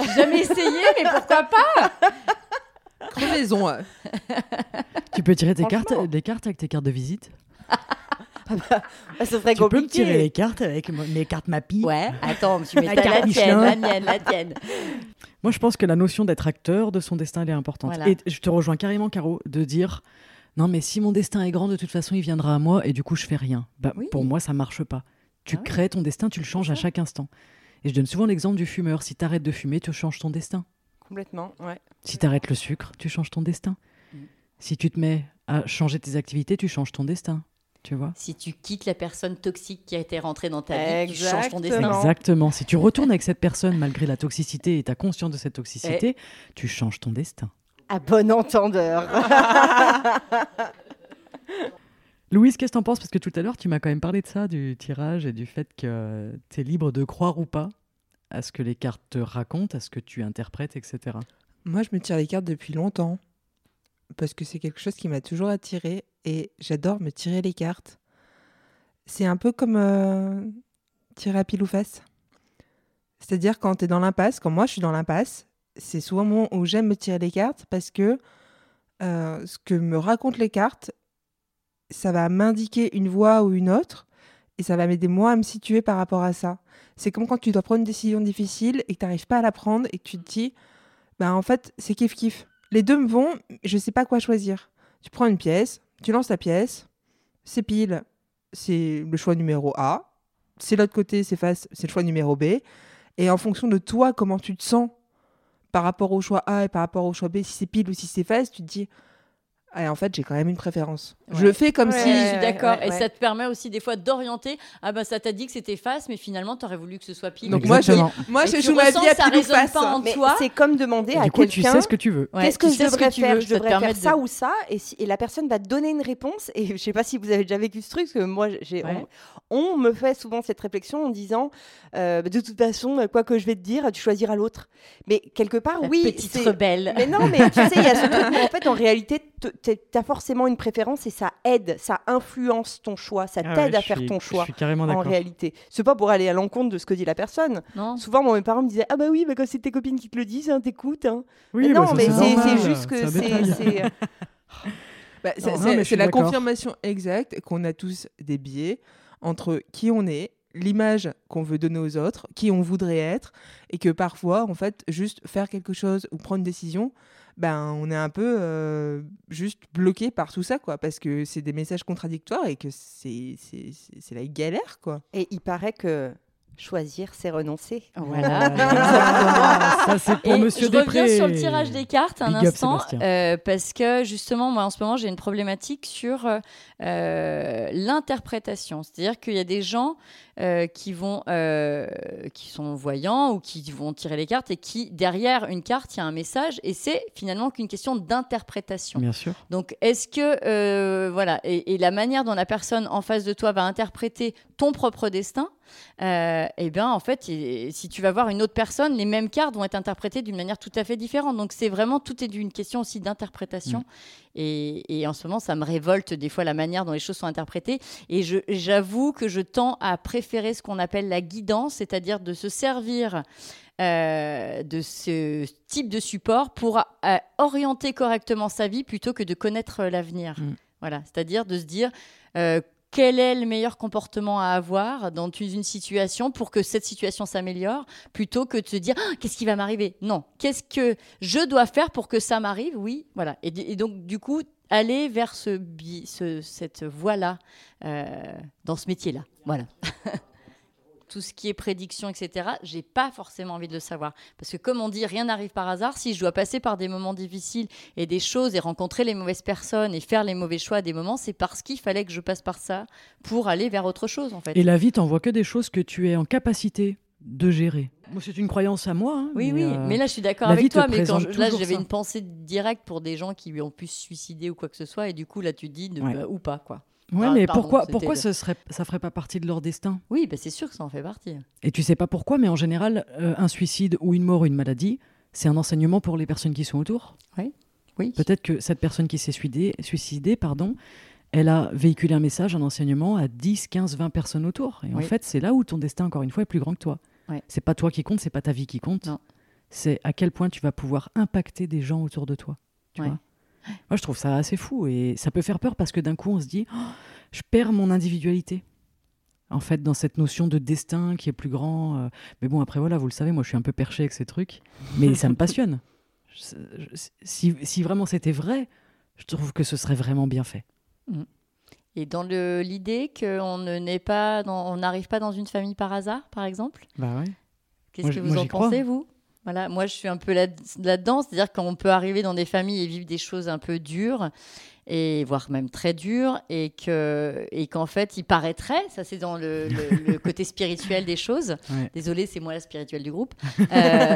J'ai jamais essayé, mais pourquoi pas? Crevaison. euh. Tu peux tirer tes Franchement. cartes, des cartes avec tes cartes de visite Ah, ça serait Tu peux me compliqué. tirer les cartes avec mo- mes cartes Mappy Ouais, attends, tu mets La ta- carte tienne, Michelin. la mienne, la tienne. Moi, je pense que la notion d'être acteur de son destin, elle est importante. Voilà. Et je te rejoins carrément, Caro, de dire non, mais si mon destin est grand, de toute façon, il viendra à moi et du coup, je fais rien. Bah, Oui. Pour moi, ça marche pas. Tu Ah crées ton destin, tu le changes à chaque instant. Et je donne souvent l'exemple du fumeur. Si tu arrêtes de fumer, tu changes ton destin. Complètement, ouais. Si tu arrêtes le sucre, tu changes ton destin. Mm. Si tu te mets à changer tes activités, tu changes ton destin. Tu vois Si tu quittes la personne toxique qui a été rentrée dans ta vie, tu changes ton Exactement. destin. Exactement. Si tu retournes avec cette personne malgré la toxicité et tu as conscience de cette toxicité, tu changes ton destin. À bon entendeur. Louise, qu'est-ce que t'en penses? Parce que tout à l'heure, tu m'as quand même parlé de ça, du tirage et du fait que tu es libre de croire ou pas à ce que les cartes te racontent, à ce que tu interprètes, etc. Moi, je me tire les cartes depuis longtemps parce que c'est quelque chose qui m'a toujours attiré et j'adore me tirer les cartes. C'est un peu comme euh, tirer à pile ou face. C'est-à-dire quand tu es dans l'impasse, quand moi je suis dans l'impasse, c'est souvent où j'aime me tirer les cartes parce que euh, ce que me racontent les cartes, ça va m'indiquer une voie ou une autre et ça va m'aider moi à me situer par rapport à ça. C'est comme quand tu dois prendre une décision difficile et que tu n'arrives pas à la prendre et que tu te dis, bah en fait, c'est kiff-kiff. Les deux me vont, je sais pas quoi choisir. Tu prends une pièce, tu lances la pièce, c'est pile, c'est le choix numéro A. C'est l'autre côté, c'est face, c'est le choix numéro B. Et en fonction de toi, comment tu te sens par rapport au choix A et par rapport au choix B, si c'est pile ou si c'est face, tu te dis, en fait, j'ai quand même une préférence. Je Ouais. le fais comme Ouais, si. Oui, je suis d'accord. ouais, Et ça te permet aussi des fois d'orienter. Ah bah ça t'a dit que c'était face, mais finalement t'aurais voulu que ce soit pile. Donc moi, je, moi, je tu joue ma vie à que ça pile ou résonne face. pas en Mais toi. c'est comme demander à du coup, tu quelqu'un sais ce que tu veux. Qu'est-ce que tu je sais ce devrais tu faire? Veux, Je devrais faire de- ça ou ça et, si- et la personne va te donner une réponse. Et je sais pas si vous avez déjà vécu ce truc, parce que moi, j'ai, Ouais. on, on me fait souvent cette réflexion en disant euh, de toute façon, quoi que je vais te dire, tu choisiras l'autre. Mais quelque part, La oui. petite c'est- rebelle. Mais non, mais tu sais, il y a ce truc en fait, en réalité, tu as forcément une préférence et ça aide, ça influence ton choix, ça Ah t'aide ouais, à faire suis- ton Je choix. suis carrément En réalité, c'est pas pour aller à l'encontre de ce que dit la personne. Non. Souvent, moi, mes parents me disaient Ah, bah oui, bah, quand c'est tes copines qui te le disent, hein, t'écoutes. hein. Oui, mais bah, non, ça, mais c'est juste que c'est c'est. c'est- Bah, c'est Non, c'est- mais je c'est suis la confirmation exacte qu'on a tous des biais entre qui on est, l'image qu'on veut donner aux autres, qui on voudrait être, et que parfois, en fait, juste faire quelque chose ou prendre une décision, ben, on est un peu euh, juste bloqué par tout ça, quoi, parce que c'est des messages contradictoires et que c'est la galère, quoi. Et il paraît que choisir, c'est renoncer. Voilà. Ah, ça c'est pour Et Monsieur je Després. reviens sur le tirage des cartes un Big instant, euh, parce que justement, moi en ce moment, j'ai une problématique sur euh, euh, l'interprétation. C'est-à-dire qu'il y a des gens euh, qui vont, euh, qui sont voyants ou qui vont tirer les cartes et qui derrière une carte, il y a un message et c'est finalement qu'une question d'interprétation. Bien sûr. Donc, est-ce que, euh, voilà, et, et la manière dont la personne en face de toi va interpréter ton propre destin, euh, eh bien, en fait, si tu vas voir une autre personne, les mêmes cartes vont être interprétées d'une manière tout à fait différente. Donc, c'est vraiment, tout est une question aussi d'interprétation. Et, et en ce moment, ça me révolte des fois la manière dont les choses sont interprétées. Et j'avoue que je tends à préférer ce qu'on appelle la guidance, c'est-à-dire de se servir euh, de ce type de support pour euh, orienter correctement sa vie plutôt que de connaître l'avenir. Mm. Voilà, c'est-à-dire de se dire euh, quel est le meilleur comportement à avoir dans une situation pour que cette situation s'améliore, plutôt que de se dire Ah, qu'est-ce qui va m'arriver? Non, qu'est-ce que je dois faire pour que ça m'arrive? Oui, voilà. Et, donc du coup, aller vers cette voie-là euh, dans ce métier-là. Voilà. Tout ce qui est prédiction, etc., j'ai pas forcément envie de le savoir. Parce que comme on dit, rien n'arrive par hasard. Si je dois passer par des moments difficiles et des choses et rencontrer les mauvaises personnes et faire les mauvais choix à des moments, c'est parce qu'il fallait que je passe par ça pour aller vers autre chose, en fait. Et la vie t'envoie que des choses que tu es en capacité de gérer. Moi, c'est une croyance à moi. hein, Oui, mais, oui, euh, mais là je suis d'accord avec toi. Mais quand présente je- là j'avais une pensée directe pour des gens qui ont pu se suicider ou quoi que ce soit, et du coup là tu te dis de- Ouais. bah, ou pas quoi. Ouais, Ah, mais pardon, pourquoi, pourquoi le- ce serait, ça ferait pas partie de leur destin? Oui, bah, c'est sûr que ça en fait partie. Et tu sais pas pourquoi, mais en général, euh, un suicide ou une mort ou une maladie, c'est un enseignement pour les personnes qui sont autour. Oui. Peut-être que cette personne qui s'est suicidée, suicidée, pardon, elle a véhiculé un message, un enseignement à 10, 15, 20 personnes autour. Et en Oui. fait, c'est là où ton destin, encore une fois, est plus grand que toi. Ouais. C'est pas toi qui compte, c'est pas ta vie qui compte. Non. C'est à quel point tu vas pouvoir impacter des gens autour de toi. Tu vois Moi, je trouve ça assez fou et ça peut faire peur parce que d'un coup, on se dit, Oh, je perds mon individualité. En fait, dans cette notion de destin qui est plus grand. euh, Mais bon, après, voilà, vous le savez, moi, je suis un peu perché avec ces trucs. Mais ça me passionne. Je- je- Si, si vraiment c'était vrai, je trouve que ce serait vraiment bien fait. Et dans l'idée qu'on ne n'est pas, dans- on n'arrive pas dans une famille par hasard, par exemple? Bah ouais. Qu'est-ce que vous en crois. pensez vous? Voilà, moi je suis un peu là- là-dedans, c'est-à-dire qu'on peut arriver dans des familles et vivre des choses un peu dures et voire même très dures et que et qu'en fait il paraîtrait, ça c'est dans le, le- le côté spirituel des choses. Ouais. Désolée, c'est moi la spirituelle du groupe. Euh,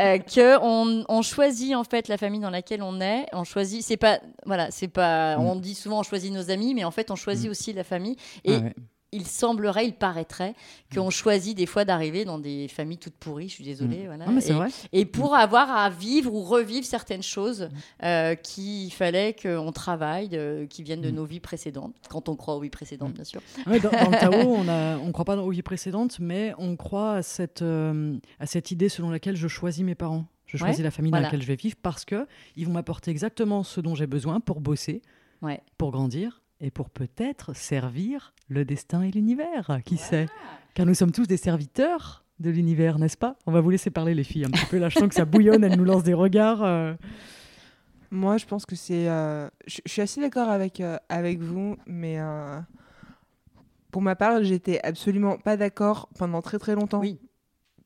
euh, que on, on choisit en fait la famille dans laquelle on est. On choisit, c'est pas voilà, c'est pas. Mm. On dit souvent on choisit nos amis, mais en fait on choisit Mm. aussi la famille. Et Ah ouais. Il semblerait, il paraîtrait qu'on choisit des fois d'arriver dans des familles toutes pourries. Je suis désolée, voilà. Ah, mais et, vrai. et pour avoir à vivre ou revivre certaines choses euh, qu'il fallait qu'on travaille, euh, qui viennent de Mm. nos vies précédentes, quand on croit aux vies précédentes, Mm. bien sûr. Ouais, dans, dans le Tao, on ne croit pas aux vies précédentes, mais on croit à cette, euh, à cette idée selon laquelle je choisis mes parents. Je choisis la famille dans voilà. laquelle je vais vivre parce que ils vont m'apporter exactement ce dont j'ai besoin pour bosser, Ouais. pour grandir et pour peut-être servir le destin et l'univers. Qui sait? Car nous sommes tous des serviteurs de l'univers, n'est-ce pas? On va vous laisser parler, les filles, un petit peu. Là, je sens que ça bouillonne, elle nous lance des regards. euh. Moi, je pense que c'est. euh, Je suis assez d'accord avec, euh, avec vous, mais pour ma part, j'étais absolument pas d'accord pendant très très longtemps. Oui.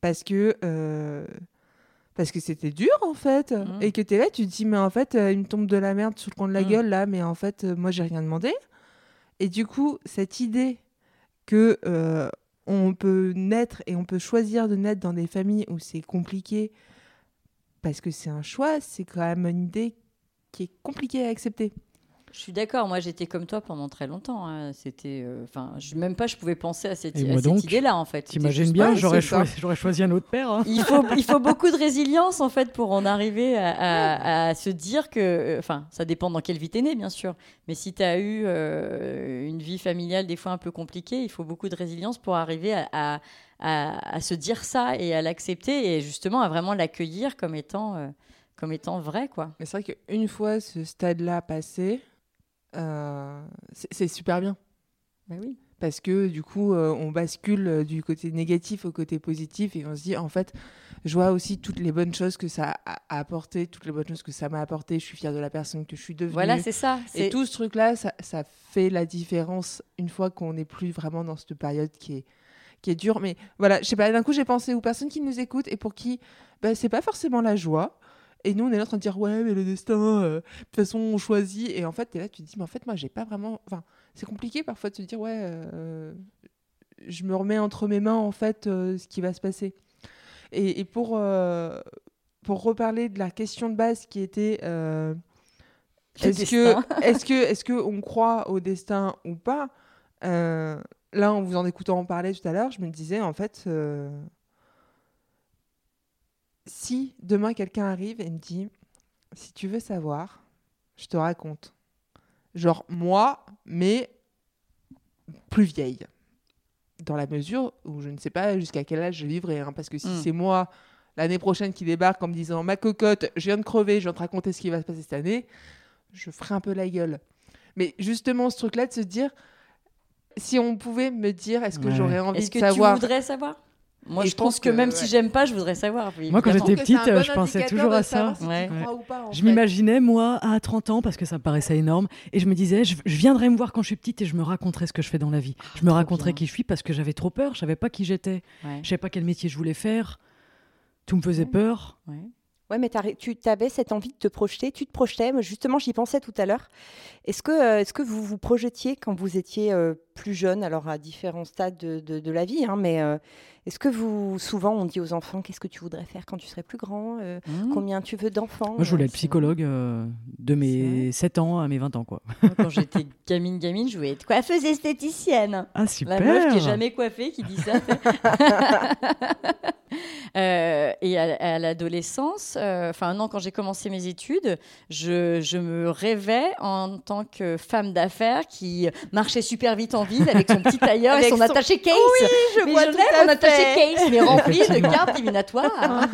Parce que. Parce que c'était dur en fait. Mhm. Et que t'es là, tu te dis, mais en fait, il me tombe de la merde sur le coin de la Mhm. gueule là, mais en fait, moi, j'ai rien demandé. Et du coup, cette idée que. euh, on peut naître et on peut choisir de naître dans des familles où c'est compliqué parce que c'est un choix, c'est quand même une idée qui est compliquée à accepter. Je suis d'accord. Moi, j'étais comme toi pendant très longtemps. hein. C'était, euh, enfin, même pas, je pouvais penser à cette, idée-là, en fait. T'imagines bien, j'aurais choisi, j'aurais choisi un autre père. hein. il faut, il faut beaucoup de résilience en fait pour en arriver à, à- à se dire que, euh, enfin, ça dépend dans quelle vie t'es né bien sûr, mais si tu as eu euh, une vie familiale des fois un peu compliquée, il faut beaucoup de résilience pour arriver à, à- à- à se dire ça et à l'accepter et justement à vraiment l'accueillir comme étant, euh, comme étant vrai quoi. Mais c'est vrai qu'une fois ce stade-là passé, euh, c'est super bien. Bah oui. Parce que du coup, euh, on bascule euh, du côté négatif au côté positif et on se dit, en fait, je vois aussi toutes les bonnes choses que ça a apporté, toutes les bonnes choses que ça m'a apporté. Je suis fière de la personne que je suis devenue. Voilà, c'est ça. Et tout ce truc-là, ça, ça fait la différence une fois qu'on n'est plus vraiment dans cette période qui est, qui est dure. Mais voilà, je sais pas, d'un coup, j'ai pensé aux personnes qui nous écoutent et pour qui bah, c'est pas forcément la joie. Et nous, on est là en train de dire, ouais, mais le destin, euh, de toute façon, on choisit. Et en fait, t'es là, tu te dis, mais en fait, moi, j'ai pas vraiment. Enfin, c'est compliqué parfois de se dire, ouais, euh, je me remets entre mes mains, en fait, euh, ce qui va se passer. Et, et pour, pour reparler de la question de base qui était. est-ce que, est-ce que, est-ce que on croit au destin ou pas là, en vous en écoutant en parler tout à l'heure, je me disais, en fait, si demain quelqu'un arrive et me dit, si tu veux savoir, je te raconte. Genre moi, mais plus vieille. Dans la mesure où je ne sais pas jusqu'à quel âge je vivrai. hein, parce que si Mm. c'est moi, l'année prochaine, qui débarque en me disant, ma cocotte, je viens de crever, je viens de te raconter ce qui va se passer cette année, je ferai un peu la gueule. Mais justement, ce truc-là de se dire, si on pouvait me dire, est-ce que Ouais. j'aurais envie Est-ce de que savoir tu voudrais savoir? Moi, Et je pense que, que, même ouais. si j'aime pas, je voudrais savoir. oui, Moi, quand j'étais petite, bon je pensais toujours à ça. si Ouais. pas, Je m'imaginais, moi, à 30 ans, parce que ça me paraissait énorme, et je me disais, je, je viendrai me voir quand je suis petite et je me raconterai ce que je fais dans la vie. Je me trop raconterai bien. qui je suis parce que j'avais trop peur, je savais pas qui j'étais, Ouais, je savais pas quel métier je voulais faire. Tout me faisait peur. ouais. Ouais, mais tu avais cette envie de te projeter, tu te projetais. Moi, Justement, j'y pensais tout à l'heure. Est-ce que, euh, est-ce que vous vous projetiez quand vous étiez euh, plus jeune, alors à différents stades de, de- de la vie, hein, mais euh, est-ce que vous, souvent, on dit aux enfants, qu'est-ce que tu voudrais faire quand tu serais plus grand Euh, Mmh. Combien tu veux d'enfants Moi, je voulais Euh, être psychologue euh, de mes 7 ans à mes 20 ans, quoi. Moi, Quand j'étais gamine, gamine, je voulais être coiffeuse esthéticienne. Ah, super La meuf qui est jamais coiffée qui dit ça. Euh, et à, à l'adolescence, euh, enfin non, quand j'ai commencé mes études, je, je me rêvais en tant que femme d'affaires qui marchait super vite en ville avec son petit tailleur et son, son- attaché case. je mais vois je tout l'ai, à mon attaché fait. Case, mais rempli de cartes divinatoires.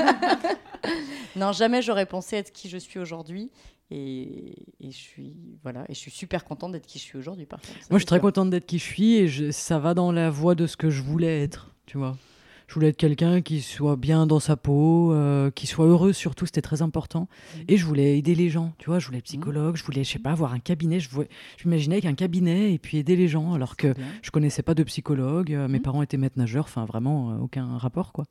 non, jamais j'aurais pensé être qui je suis aujourd'hui. Et, et je suis voilà et je suis super contente d'être qui je suis aujourd'hui par contre. Moi, je suis très contente d'être qui je suis et je- ça va dans la voie de ce que je voulais être, tu vois. Je voulais être quelqu'un qui soit bien dans sa peau, euh, qui soit heureux surtout, c'était très important. Mm. Et je voulais aider les gens, tu vois. Je voulais être psychologue, je voulais, je sais pas, avoir un cabinet. Je, voulais- je m'imaginais avec un cabinet et puis aider les gens, alors que Bien. je connaissais pas de psychologue. euh, Mes Mhm. parents étaient maîtres nageurs, enfin vraiment euh, aucun rapport, quoi.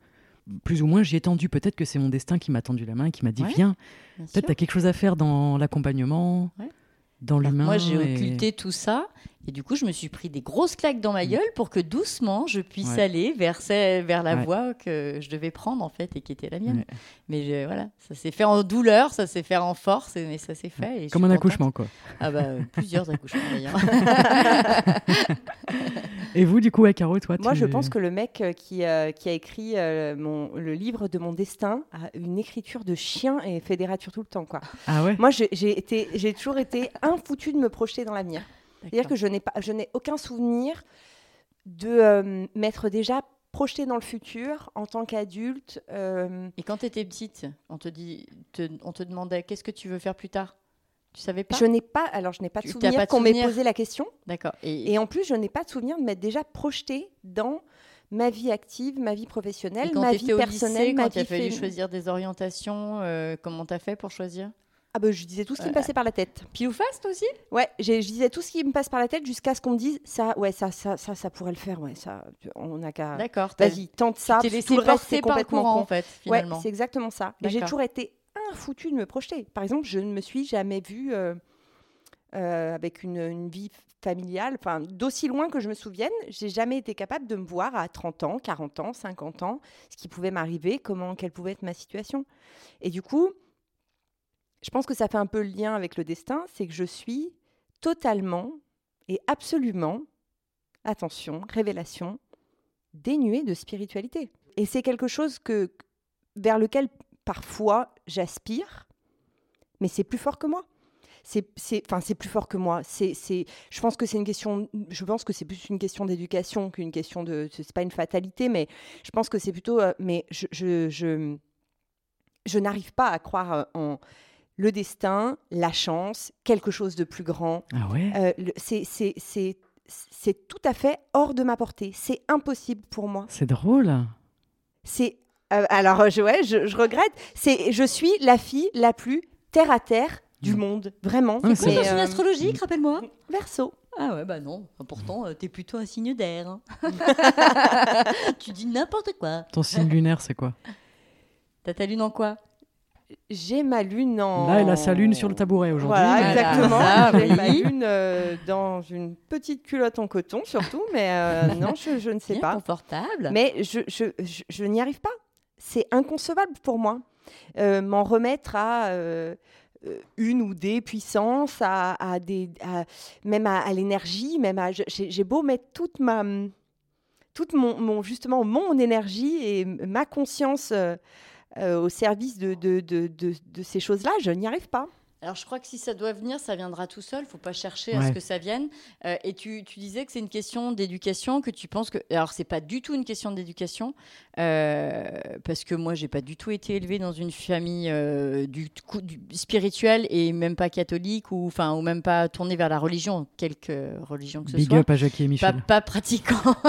Plus ou moins, j'y ai tendu. Peut-être que c'est mon destin qui m'a tendu la main, qui m'a dit Ouais, viens. Peut-être tu as quelque chose à faire dans l'accompagnement, Ouais. Dans l'humain. Moi, j'ai et- occulté tout ça. Et du coup, je me suis pris des grosses claques dans ma gueule pour que doucement, je puisse Mm. Ouais. aller vers, vers la Ouais. voie que je devais prendre, en fait, et qui était la mienne. Ouais. Mais je- voilà, ça s'est fait en douleur, ça s'est fait en force, mais ça s'est fait. et Comme un contente. accouchement, quoi. Ah bah, euh, plusieurs accouchements, d'ailleurs. Et vous, du coup, ouais, Caro, toi Moi, tu- je pense que le mec euh, qui, euh, qui a écrit euh, mon, le livre de mon destin a une écriture de chien et fait des ratures tout le temps. Quoi. Ah ouais Moi, j'ai j'ai été- j'ai toujours été infoutu de me projeter dans l'avenir. C'est-à-dire que je n'ai pas, je n'ai aucun souvenir de euh, m'être déjà projetée dans le futur en tant qu'adulte. euh, Et quand tu étais petite, on te, dit, te- on te demandait qu'est-ce que tu veux faire plus tard? Tu savais pas je n'ai pas, alors je n'ai pas de Tu- souvenir qu'on m'ait posé la question. D'accord. Et, Et en plus, je n'ai pas de souvenir de m'être déjà projetée dans ma vie active, ma vie professionnelle, quand ma tu vie personnelle, lycée, ma quand il a vie fallu fé- choisir des orientations, euh, comment t'as fait pour choisir? Ah bah, je disais tout ce qui me Euh, passait par la tête. Pile ou face, toi aussi? Ouais, je disais tout ce qui me passe par la tête jusqu'à ce qu'on me dise ça, ouais, ça, ça, ça, ça pourrait le faire, ouais, ça, on n'a qu'à. D'accord. Vas-y, tente ça. Tu t'es laissé tout le reste, c'est par le complètement courant, con. en fait, Ouais, c'est exactement ça. J'ai toujours été infoutu de me projeter. Par exemple, je ne me suis jamais vue euh, euh, avec une, une vie familiale, enfin, d'aussi loin que je me souvienne, j'ai jamais été capable de me voir à 30 ans, 40 ans, 50 ans, ce qui pouvait m'arriver, comment, quelle pouvait être ma situation. Et du coup, je pense que ça fait un peu le lien avec le destin, c'est que je suis totalement et absolument, attention, révélation, dénuée de spiritualité. Et c'est quelque chose que, vers lequel parfois j'aspire, mais c'est plus fort que moi. C'est, enfin, c'est plus fort que moi. C'est, c'est, je pense que c'est une question. Je pense que c'est plus une question d'éducation qu'une question de. C'est pas une fatalité, mais je pense que c'est plutôt. euh, mais je, je, je, je n'arrive pas à croire euh, en le destin, la chance, quelque chose de plus grand. Ah ouais? Euh, c'est, c'est, c'est, c'est tout à fait hors de ma portée. C'est impossible pour moi. C'est drôle. C'est euh, alors je, ouais, je, je regrette. C'est je suis la fille la plus terre à terre du Mm. monde, vraiment. Ah, c'est- Quoi, ton signe euh, astrologique, rappelle-moi Verseau. Ah ouais, bah non. Pourtant, euh, t'es plutôt un signe d'air. hein. tu dis n'importe quoi. Ton signe lunaire, c'est quoi T'as ta lune en quoi J'ai ma lune en. Là, elle a sa lune sur le tabouret aujourd'hui. Voilà, exactement. Ah, J'ai ma lune euh, dans une petite culotte en coton, surtout. Mais euh, non, je, je ne sais Bien pas. confortable. Mais je, je, je, je n'y arrive pas. C'est inconcevable pour moi. Euh, M'en remettre à euh, euh, une ou des puissances, à, des, même à, l'énergie, même à. J'ai beau mettre toute ma, toute mon, justement mon énergie et ma conscience au service de, de, de- de ces choses-là, je n'y arrive pas. Alors, je crois que si ça doit venir, ça viendra tout seul. faut pas chercher à ce que ça vienne. Euh, et tu, tu disais que c'est une question d'éducation, que tu penses que. Alors, c'est pas du tout une question d'éducation, euh, parce que moi, j'ai pas du tout été élevée dans une famille euh, du, du spirituelle et même pas catholique ou, enfin, ou même pas tournée vers la religion, quelque religion que ce Big soit. up à Jackie et Pas, Michel. pas pratiquant.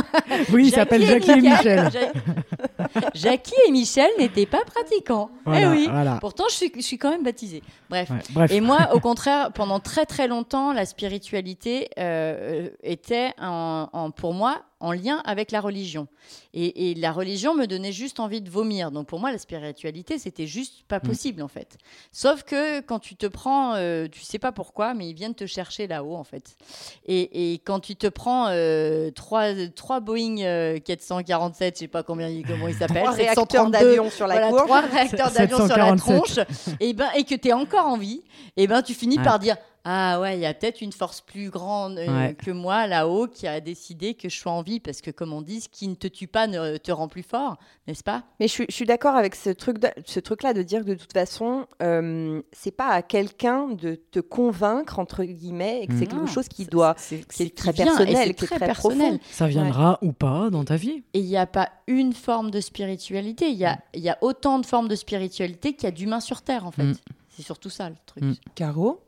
Oui, il s'appelle Jackie et Michel. Ja- Jackie et Michel n'étaient pas pratiquants. Voilà, eh oui. voilà. Pourtant, je suis, je suis quand même baptisée. Bref. Ouais, bref. Et moi, au contraire, pendant très très longtemps, la spiritualité euh, était en, en- pour moi en lien avec la religion. Et, et la religion me donnait juste envie de vomir. Donc pour moi, la spiritualité, c'était juste pas possible en fait. Sauf que quand tu te prends, euh, tu sais pas pourquoi, mais ils viennent te chercher là-haut en fait. Et, et quand tu te prends euh, trois, trois Boeing euh, 447, je sais pas combien, comment ils s'appellent, Trois réacteurs 732, d'avion sur la voilà, courbe. trois réacteurs d'avion sur la 747. tronche, et, ben, et que tu es encore en vie, et ben tu finis Ouais. par dire Ah ouais, il y a peut-être une force plus grande euh, Ouais. que moi là-haut qui a décidé que je sois en vie, parce que comme on dit, ce qui ne te tue pas ne te rend plus fort, n'est-ce pas? Mais je suis, je suis d'accord avec ce truc, de- ce truc-là de dire que de toute façon, euh, c'est pas à quelqu'un de te convaincre entre guillemets et que c'est quelque chose qui doit, c'est- très personnel, c'est très très personnel. Ça viendra ou pas dans ta vie. Et il n'y a pas une forme de spiritualité, il y a, il y a autant de formes de spiritualité qu'il y a d'humains sur Terre en fait. Mm. C'est surtout ça le truc. Mm. Caro,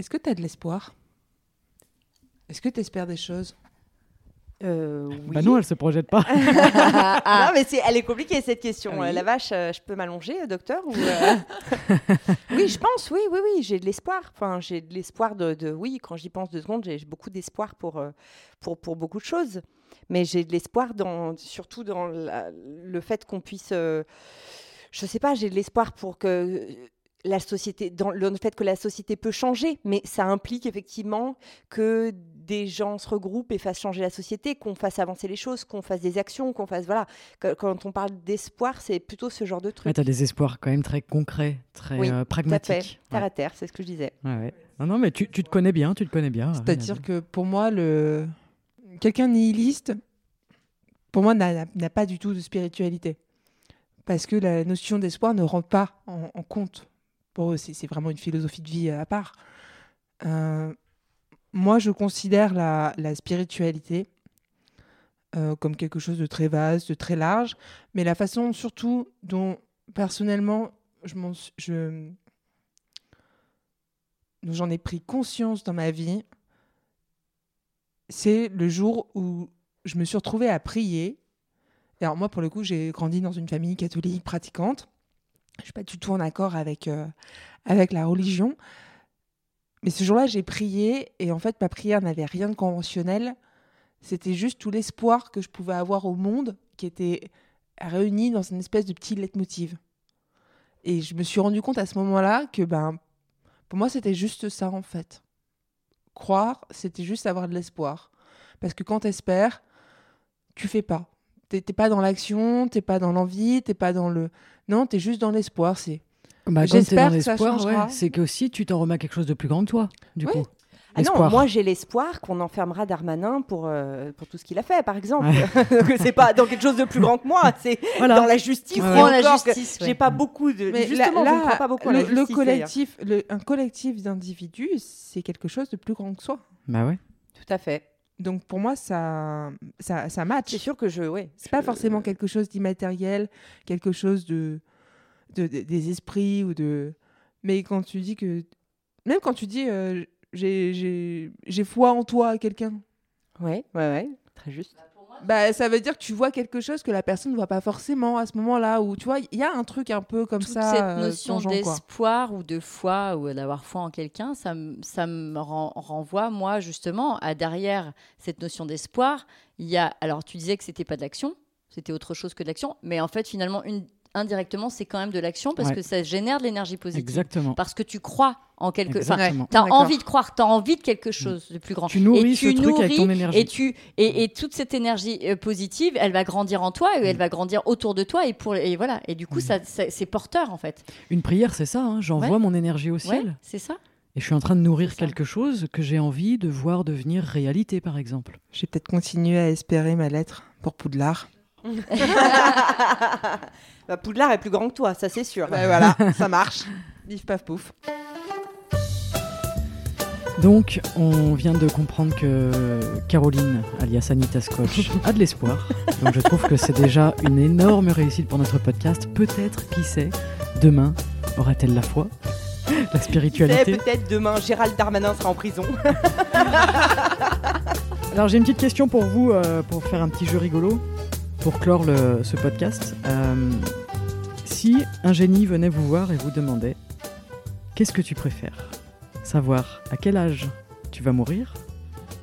est-ce que tu as de l'espoir? Est-ce que tu espères des choses? Euh, oui. Bah non, elle se projette pas. Ah, Non, mais c'est, elle est compliquée cette question. Oui. Euh, La vache, euh, je peux m'allonger, euh, docteur ou, euh? Oui, je pense, oui, oui, oui, j'ai de l'espoir. Enfin, j'ai de l'espoir de, de- Oui, quand j'y pense deux secondes, j'ai j'ai beaucoup d'espoir pour, euh, pour, pour beaucoup de choses. Mais j'ai de l'espoir dans, surtout dans la- le fait qu'on puisse. euh, je sais pas, j'ai de l'espoir pour que la société, dans le fait que la société peut changer, mais ça implique effectivement que des gens se regroupent et fassent changer la société, qu'on fasse avancer les choses, qu'on fasse des actions, qu'on fasse voilà. Quand on parle d'espoir, c'est plutôt ce genre de truc. Ouais, t'as des espoirs quand même très concrets, très Oui, euh, pragmatiques. terre Ouais. à terre, c'est ce que je disais. Ouais, ouais. Non, non, mais tu, tu te connais bien, tu te connais bien. C'est-à-dire que pour moi, le... quelqu'un nihiliste, pour moi, n'a n'a pas du tout de spiritualité. Parce que la notion d'espoir ne rentre pas en, en compte. Pour c'est vraiment une philosophie de vie à part. Euh, moi, je considère la, spiritualité euh, comme quelque chose de très vaste, de très large, mais la façon surtout dont, personnellement, j'en ai pris conscience dans ma vie, c'est le jour où je me suis retrouvée à prier. Alors moi, pour le coup, j'ai grandi dans une famille catholique pratiquante. Je suis pas du tout en accord avec, euh, avec la religion. Mais ce jour-là, j'ai prié et en fait, ma prière n'avait rien de conventionnel. C'était juste tout l'espoir que je pouvais avoir au monde qui était réuni dans une espèce de petit leitmotiv. Et je me suis rendu compte à ce moment-là que ben, pour moi, c'était juste ça en fait. Croire, c'était juste avoir de l'espoir. Parce que quand t'espères, tu fais pas. T'es pas dans l'action, t'es pas dans l'envie, t'es pas dans le. Non, t'es juste dans l'espoir. C'est. Bah, J'espère dans que ça l'espoir, changera. ouais, c'est que aussi tu t'en remets à quelque chose de plus grand que toi, du Oui. coup. Ah non, moi j'ai l'espoir qu'on enfermera Darmanin pour, euh, pour tout ce qu'il a fait, par exemple. Donc, c'est pas dans quelque chose de plus grand que moi, c'est Voilà. dans la justice. Ouais. Prends la que justice, J'ai pas beaucoup de. Mais Justement, là- je ne crois là, pas beaucoup à le, la le justice. d'ailleurs. collectif, le- un collectif d'individus, c'est quelque chose de plus grand que soi. Bah ouais. Tout à fait. Donc pour moi, ça, ça, ça match. C'est sûr que je. Ouais, C'est pas forcément quelque chose d'immatériel, quelque chose de, de- de- des esprits ou de. Mais quand tu dis que, même quand tu dis euh, j'ai- j'ai j'ai foi en toi quelqu'un, Ouais, ouais, ouais. Très juste. Bah ça veut dire que tu vois quelque chose que la personne ne voit pas forcément à ce moment-là. Ou tu vois, il y a un truc un peu comme Toute ça. cette euh, notion d'espoir ou de foi ou d'avoir foi en quelqu'un, ça, me- ça me ren- renvoie, moi, justement, à derrière cette notion d'espoir, il y a. Alors, tu disais que c'était pas de l'action, c'était autre chose que de l'action, mais en fait, finalement, une, indirectement, c'est quand même de l'action parce Ouais. que ça génère de l'énergie positive. Exactement. Parce que tu crois en quelque chose. Exactement. Tu as envie de croire, tu as envie de quelque chose de plus grand. Tu nourris et ce tu truc avec ton nourris, énergie. Et, tu, et, et toute cette énergie euh, positive, elle va grandir en toi et elle va grandir autour de toi. Et, pour, et voilà. Et du coup, Mm. ça, ça- c'est porteur, en fait. Une prière, c'est ça. hein, J'envoie Ouais. mon énergie au Ouais, ciel. c'est ça. Et je suis en train de nourrir quelque chose que j'ai envie de voir devenir réalité, par exemple. Je vais peut-être continuer à espérer ma lettre pour Poudlard. bah, Poudlard est plus grand que toi, ça c'est sûr. Bah, voilà, ça marche. Bif paf pouf. Donc, on vient de comprendre que Caroline, alias Anita Scotch, a de l'espoir. Donc, je trouve que c'est déjà une énorme réussite pour notre podcast. Peut-être, qui sait, demain, aura-t-elle la foi, la spiritualité Peut-être demain, Gérald Darmanin sera en prison. Alors, j'ai une petite question pour vous, euh, pour faire un petit jeu rigolo, pour clore le- ce podcast. Euh, si un génie venait vous voir et vous demandait Qu'est-ce que tu préfères? Savoir à quel âge tu vas mourir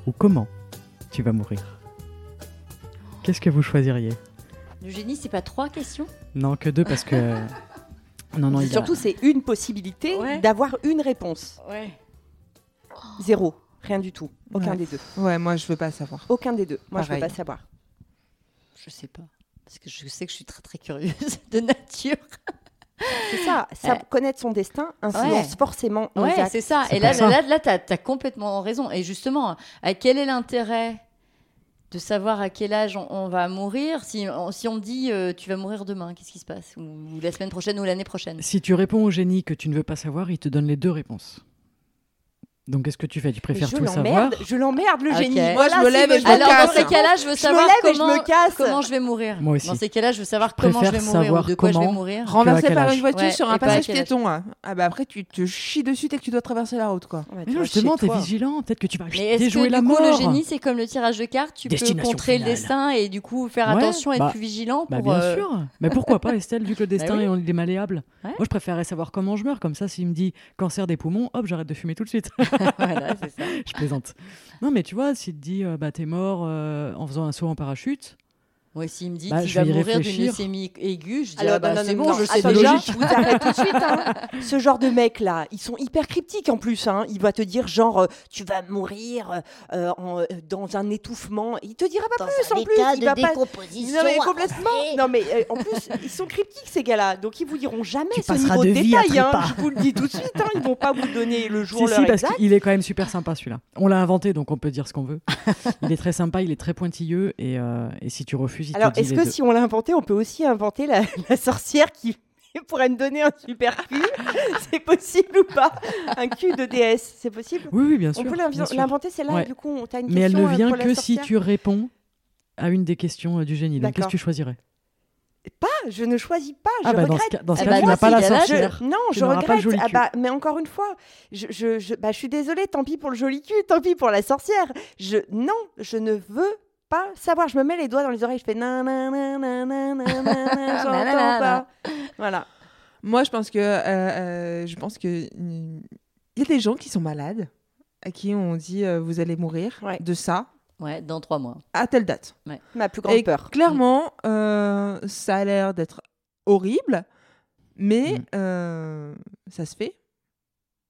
ou comment tu vas mourir? Qu'est-ce que vous choisiriez? Le génie, c'est pas trois questions? Non, que deux parce que. Non, non, il y a- Surtout, c'est une possibilité Ouais. d'avoir une réponse. Ouais. Zéro. Rien du tout. Aucun Ouais. des deux. Ouais, moi je veux pas savoir. Aucun des deux. Moi, je Pareil. veux pas savoir. Je sais pas. Parce que je sais que je suis très très curieuse de nature. C'est ça. ça Ouais. Connaître son destin influence Ouais. forcément nos Ouais, c'est ça. Et là, ça. là, là, t'as as complètement raison. Et justement, à quel est l'intérêt de savoir à quel âge on, on va mourir si on, si on me dit euh, tu vas mourir demain, qu'est-ce qui se passe? Ou, ou la semaine prochaine ou l'année prochaine? Si tu réponds au génie que tu ne veux pas savoir, il te donne les deux réponses. Donc, qu'est-ce que tu fais Tu préfères je tout savoir l'emmerde. Je l'emmerde, le génie. Moi, je Voilà, me lève et je me Alors casse. dans ces cas-là, je veux Je savoir et je comment, me casse. comment je vais mourir. Moi aussi. Dans ces cas-là, je veux savoir comment je vais mourir ou de quoi je vais comment. mourir. Renversé par une voiture Ouais, sur et un passage piéton. hein. Ah bah après tu te chies dessus dès que tu dois traverser la route quoi. Ouais, tu Mais non, justement, t'es vigilant. Peut-être que tu vas Mais est-ce déjouer que la du coup mort. le génie c'est comme le tirage de cartes, tu peux contrer le destin et du coup faire attention, être bah- plus vigilant pour. Bah bien euh, sûr. Mais pourquoi pas, Estelle, vu que le destin est- malléable. Moi, je préférerais savoir comment je meurs. Comme ça, s'il me dit cancer des poumons, hop, j'arrête de fumer tout de suite. voilà, ça. je plaisante. Non, mais tu vois, s'il te dit, euh, bah, t'es mort euh, en faisant un saut en parachute, Ouais, s'il me dit Bah, tu je vas vais y mourir d'une leucémie aiguë, je dis Alors, ah bah, non, non, c'est non, bon, non, je sais attends, déjà. Je vous arrête tout de suite. hein. Ce genre de mecs là, ils sont hyper cryptiques en plus. Hein. Il va te dire genre, euh, tu vas mourir euh, en- euh, dans un étouffement. Il te dira pas Dans plus un en plus. état Il de va pas. décomposition. Non mais complètement. Non mais euh, en plus, ils sont cryptiques ces gars-là. Donc ils vous diront jamais Tu ce niveau de de détail. Hein. Je vous le dis tout de suite. Hein. Ils vont pas vous donner le jour si, l'heure si, parce exact. qu'il est quand même super sympa celui-là. On l'a inventé, donc on peut dire ce qu'on veut. il est très sympa, il est très pointilleux, et si tu refuses, Alors est-ce que deux. si on l'a inventé, on peut aussi inventer la, la sorcière qui pourrait me donner un super cul? C'est possible ou pas? Un cul de déesse, c'est possible? Oui, oui, bien On sûr. peut l'invi- sûr. l'inventer celle-là Ouais. du coup, on- t'as une Mais elle ne euh, vient que si tu réponds à une des questions euh, du génie. Donc, qu'est-ce que tu choisirais? Pas, je ne choisis pas, je Ah, bah, dans ce regrette. cas, ce Ah cas, bah, tu dans n'as ces pas la je- sorcière. Non, Tu je regrette. Ah bah, mais encore une fois, je, je, je- bah, je suis désolée, tant pis pour le joli cul, tant pis pour la sorcière. Je, non, je ne veux pas savoir. Je me mets les doigts dans les oreilles, je fais nan nan nan nan nan j'entends pas. Voilà. Moi je pense que euh, euh, je pense que il y a des gens qui sont malades à qui on dit euh, vous allez mourir Ouais. de ça Ouais, dans trois mois. à telle date. Ma plus grande Et peur. clairement, euh, ça a l'air d'être horrible, mais Mm. euh, ça se fait.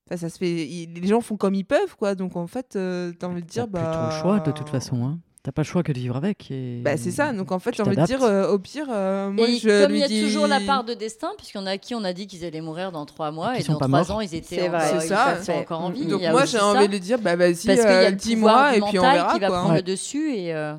Enfin, ça se fait. il- les gens font comme ils peuvent, quoi. Donc en fait, euh, t'as envie de T'as dire, bah. plutôt le choix de toute façon. Hein. T'as pas le choix que de vivre avec. Et... Bah c'est ça. Donc en fait, j'ai envie de dire, euh, au pire, euh, moi et je comme lui il y a dis- toujours la part de destin, puisqu'il y en a qui on a dit qu'ils allaient mourir dans trois mois Et et, sont dans pas trois morts. ans ils étaient vrai. ils ça. sont encore en vie. Donc moi j'ai ça. envie de dire, bah vas-y, parce qu'il y a euh, pouvoir du et puis on verra qui va quoi. prendre Ouais. le dessus et euh,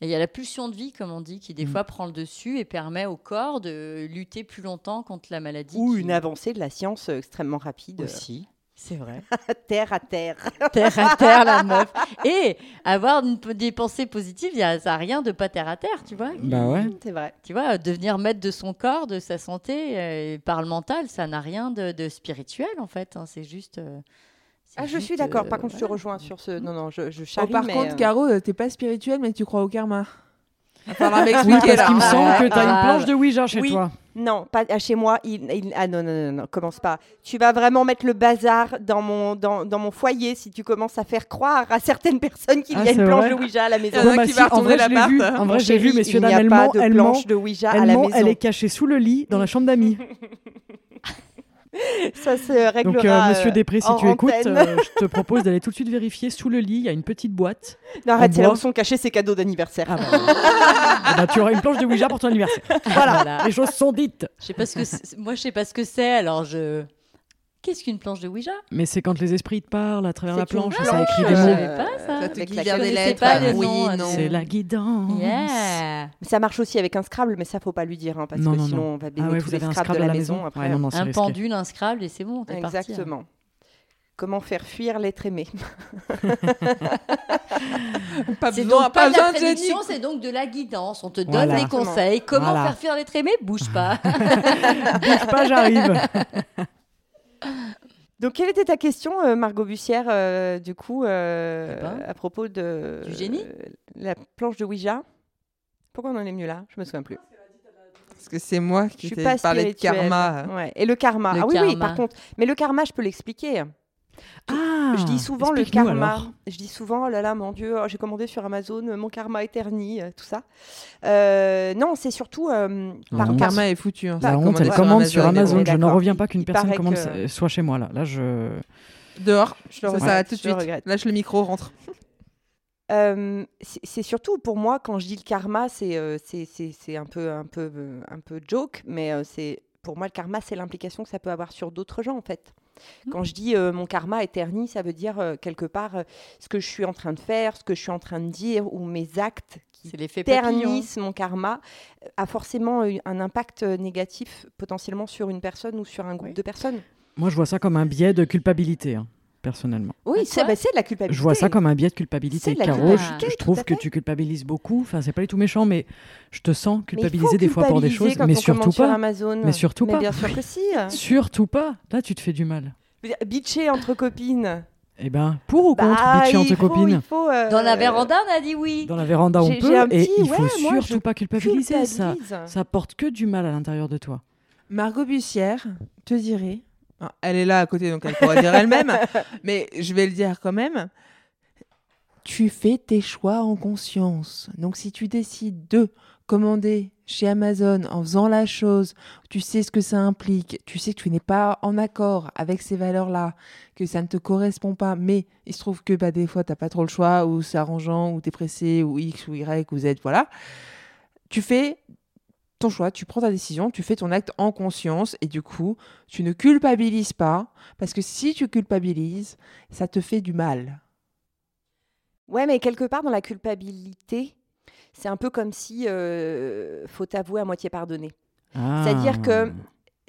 et il y a la pulsion de vie comme on dit qui des Mm. fois prend le dessus et permet au corps de lutter plus longtemps contre la maladie Ou qui- une avancée de la science extrêmement rapide. aussi c'est vrai terre à terre. terre à terre la meuf et avoir une- des pensées positives y a ça a rien de pas terre à terre tu vois Bah ouais. C'est vrai. tu vois devenir maître de son corps de sa santé euh, par le mental ça n'a rien de, de spirituel en fait hein, c'est juste euh, Ah, je suis d'accord. euh, Par contre, je te rejoins sur ce. Non, non, je, je Oh, charrie, par mais, contre, euh, Caro, euh, t'es pas spirituel, mais tu crois au karma. Falloir Oui, m'expliquer parce qu'il me semble que t'as Ah. une planche de Ouija chez Oui. toi. Non, pas chez moi. Il, il- ah non, non, non, non, commence pas. Tu vas vraiment mettre le bazar dans mon, dans, dans mon foyer si tu commences à faire croire à certaines personnes qu'il Ah, y a une planche vrai de Ouija à la maison. A bah qui si, va en vrai, je l'appart. vu. En vrai, j'ai vu, messieurs, dames, elle ment, elle ment. planche de Ouija à Elle la ment, maison. elle est cachée sous le lit dans la chambre d'amis. Ça se réglera. Donc, euh, monsieur euh, Després, si tu écoutes, euh, je te propose d'aller tout de suite vérifier sous le lit. Il y a une petite boîte. non, arrête, c'est là où sont cachés ses cadeaux d'anniversaire. Ah bah, Eh ben, tu auras une planche de Ouija pour ton anniversaire. Voilà, Voilà. les choses sont dites. Je sais pas ce que moi je sais pas ce que c'est alors je Qu'est-ce qu'une planche de Ouija? Mais c'est quand les esprits te parlent à travers la planche, une ça écrit planche, des Je mots. savais pas ça. Ça te guide vers des lettres. pas les oui, noms, non. C'est la guidance. Yeah. Ça marche aussi avec un Scrabble, mais ça faut pas lui dire, hein, parce Non, que non, sinon non. on va Ah baigner ouais, tous vous les avez un Scrabble de à la la maison maison après. Ouais, non, non, c'est Un risqué. pendule, un Scrabble et c'est bon, t'es parti. hein. Exactement. Comment faire fuir l'être aimé? Pas besoin, donc pas besoin de prédiction, c'est donc de la guidance. On te donne Voilà. des conseils. Comment Voilà. faire fuir l'être aimé? Bouge pas. Bouge pas, j'arrive. Donc, quelle était ta question, euh, Margot Bussière, euh, du coup, euh, à propos de Du génie euh, la planche de Ouija? Pourquoi on en est venu là? Je me souviens plus. Parce que c'est moi qui suis t'ai pas parlé de karma. Ouais. Et le karma. Le ah oui, oui, karma. par contre. Mais le karma, je peux l'expliquer. Ah, je dis souvent le karma. alors. Je dis souvent, oh là là, mon Dieu, oh, j'ai commandé sur Amazon, euh, mon karma est terni, euh, tout ça. Euh, non, c'est surtout euh, par honte. Karma est foutu. hein, La honte, elle commande sur Amazon. Je n'en reviens pas qu'une personne commande que- soit chez moi là. Là, je. Dehors. Je le Ça tout de suite. regrette. Lâche le micro, rentre. Euh, c'est surtout pour moi quand je dis le karma, c'est euh, c'est- c'est c'est un peu un peu un peu joke, mais euh, c'est pour moi le karma, c'est l'implication que ça peut avoir sur d'autres gens en fait. Quand je dis euh, mon karma est terni, ça veut dire euh, quelque part euh, ce que je suis en train de faire, ce que je suis en train de dire ou mes actes qui papillon. ternissent mon karma a forcément eu un impact négatif potentiellement sur une personne ou sur un groupe Oui. de personnes. Moi, je vois ça comme un biais de culpabilité, hein, personnellement. Oui, Ah, c'est bah, c'est de la culpabilité. Je vois ça comme un biais de culpabilité. De la Caro, culpabilité, je, trouve que tu culpabilises beaucoup. Enfin, c'est pas du tout méchant, mais je te sens Mais il culpabiliser des fois pour des choses, quand mais on surtout sur pas. Amazon. Mais surtout Mais pas. bien sûr que si. Surtout pas. Là, tu te fais du mal. Bitcher entre copines. Eh ben, pour ou contre Bah, bitcher entre faut- copines faut, euh, Dans la véranda, on a dit oui. Dans la véranda, on peut, et il faut moi, surtout pas culpabiliser. Ça, ça porte que du mal à l'intérieur de toi. Margot Bussière te dirait. Ah, Elle est là à côté, donc elle pourra dire elle-même. Mais je vais le dire quand même. Tu fais tes choix en conscience. Donc si tu décides de commander chez Amazon en faisant la chose, tu sais ce que ça implique, tu sais que tu n'es pas en accord avec ces valeurs-là, que ça ne te correspond pas, mais il se trouve que bah, des fois, tu n'as pas trop le choix, ou c'est arrangeant, ou tu es pressé, ou X, ou Y, ou Z, voilà. Tu fais ton choix, tu prends ta décision, tu fais ton acte en conscience, et du coup, tu ne culpabilises pas, parce que si tu culpabilises, ça te fait du mal. Ouais, mais quelque part dans la culpabilité, c'est un peu comme si euh, faut avouer à moitié pardonner. C'est-à-dire Ah. que Je suis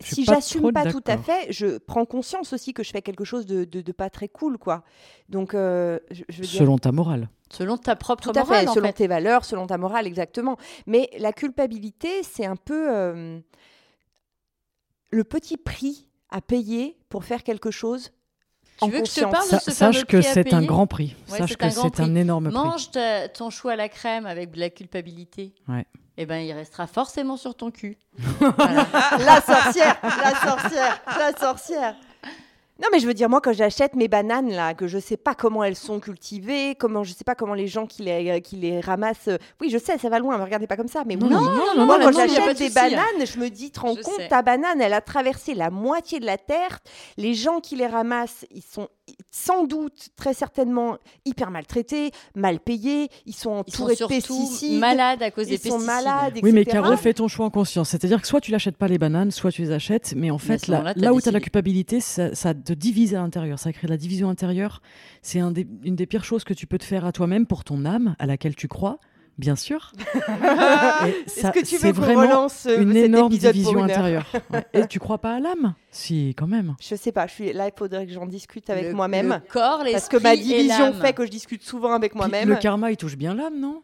si j'assume pas tout à fait, je prends conscience aussi que je fais quelque chose de, de- de pas très cool, quoi. Donc, euh, je, je veux dire, Selon ta morale. Selon ta propre tout à morale, fait, en selon fait. tes valeurs, selon ta morale, exactement. Mais la culpabilité, c'est un peu euh, le petit prix à payer pour faire quelque chose. Tu en veux que je te parle de ce sache que c'est un grand prix. Ouais, Sache que c'est un énorme prix. Mange ta- ton chou à la crème avec de la culpabilité. Ouais. Eh ben, il restera forcément sur ton cul. Voilà. La sorcière, la sorcière, la sorcière. Non, mais je veux dire, moi, quand j'achète mes bananes, là, que je sais pas comment elles sont cultivées, comment je sais pas comment les gens qui les, qui les ramassent. euh, Oui, je sais, ça va loin, me regardez pas comme ça. Mais Non, oui, non, non, non, moi, non, quand j'achète de des hein. bananes, je me dis, te rends Je compte, sais. ta banane, elle a traversé la moitié de la terre. Les gens qui les ramassent, ils sont sans doute, très certainement, hyper maltraités, mal payés. Ils sont Ils sont entourés de pesticides. malades à cause des Ils sont pesticides. malades, Oui, mais etc. Caro, fais ton choix en conscience. C'est-à-dire que soit tu n'achètes pas les bananes, soit tu les achètes. Mais en fait, là, là où tu as la culpabilité, ça, ça te divise à l'intérieur. Ça crée de la division intérieure. C'est un des- une des pires choses que tu peux te faire à toi-même pour ton âme, à laquelle tu crois, bien sûr. Est-ce ça- que tu c'est veux qu'on vraiment relance euh, une cet énorme épisode pour division une intérieure. Ouais. Et tu crois pas à l'âme? Si, quand même. Je sais pas, je suis là, il faudrait que j'en discute avec moi-même. Le corps, Parce que ma l'esprit division fait que je discute souvent avec moi-même. Le karma, il touche bien l'âme, non?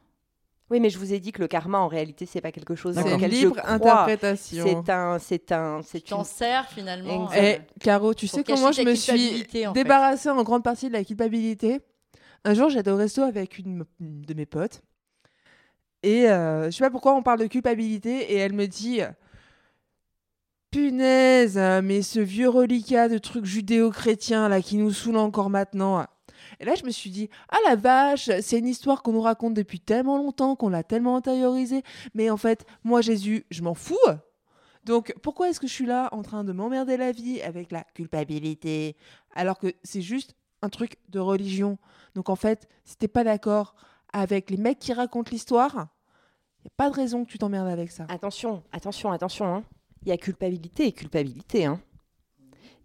Oui, mais je vous ai dit que le karma, en réalité, c'est pas quelque chose C'est une je libre crois. interprétation. C'est un, c'est un, c'est Tu t'en une. sers finalement. Exact. euh, Et Caro, tu sais comment je me suis en débarrassée en grande partie de la culpabilité? Un jour, j'étais au resto avec une une de mes potes. Et euh, je sais pas pourquoi on parle de culpabilité. Et elle me dit Punaise, mais ce vieux reliquat de trucs judéo-chrétiens là qui nous saoule encore maintenant. Et là, je me suis dit, ah la vache, c'est une histoire qu'on nous raconte depuis tellement longtemps, qu'on l'a tellement intériorisée. Mais en fait, moi, Jésus, je m'en fous. Donc, pourquoi est-ce que je suis là en train de m'emmerder la vie avec la culpabilité alors que c'est juste un truc de religion? Donc, en fait, si t'es pas d'accord avec les mecs qui racontent l'histoire, il a pas de raison que tu t'emmerdes avec ça. Attention, attention, attention. hein. Il y a culpabilité et culpabilité. hein.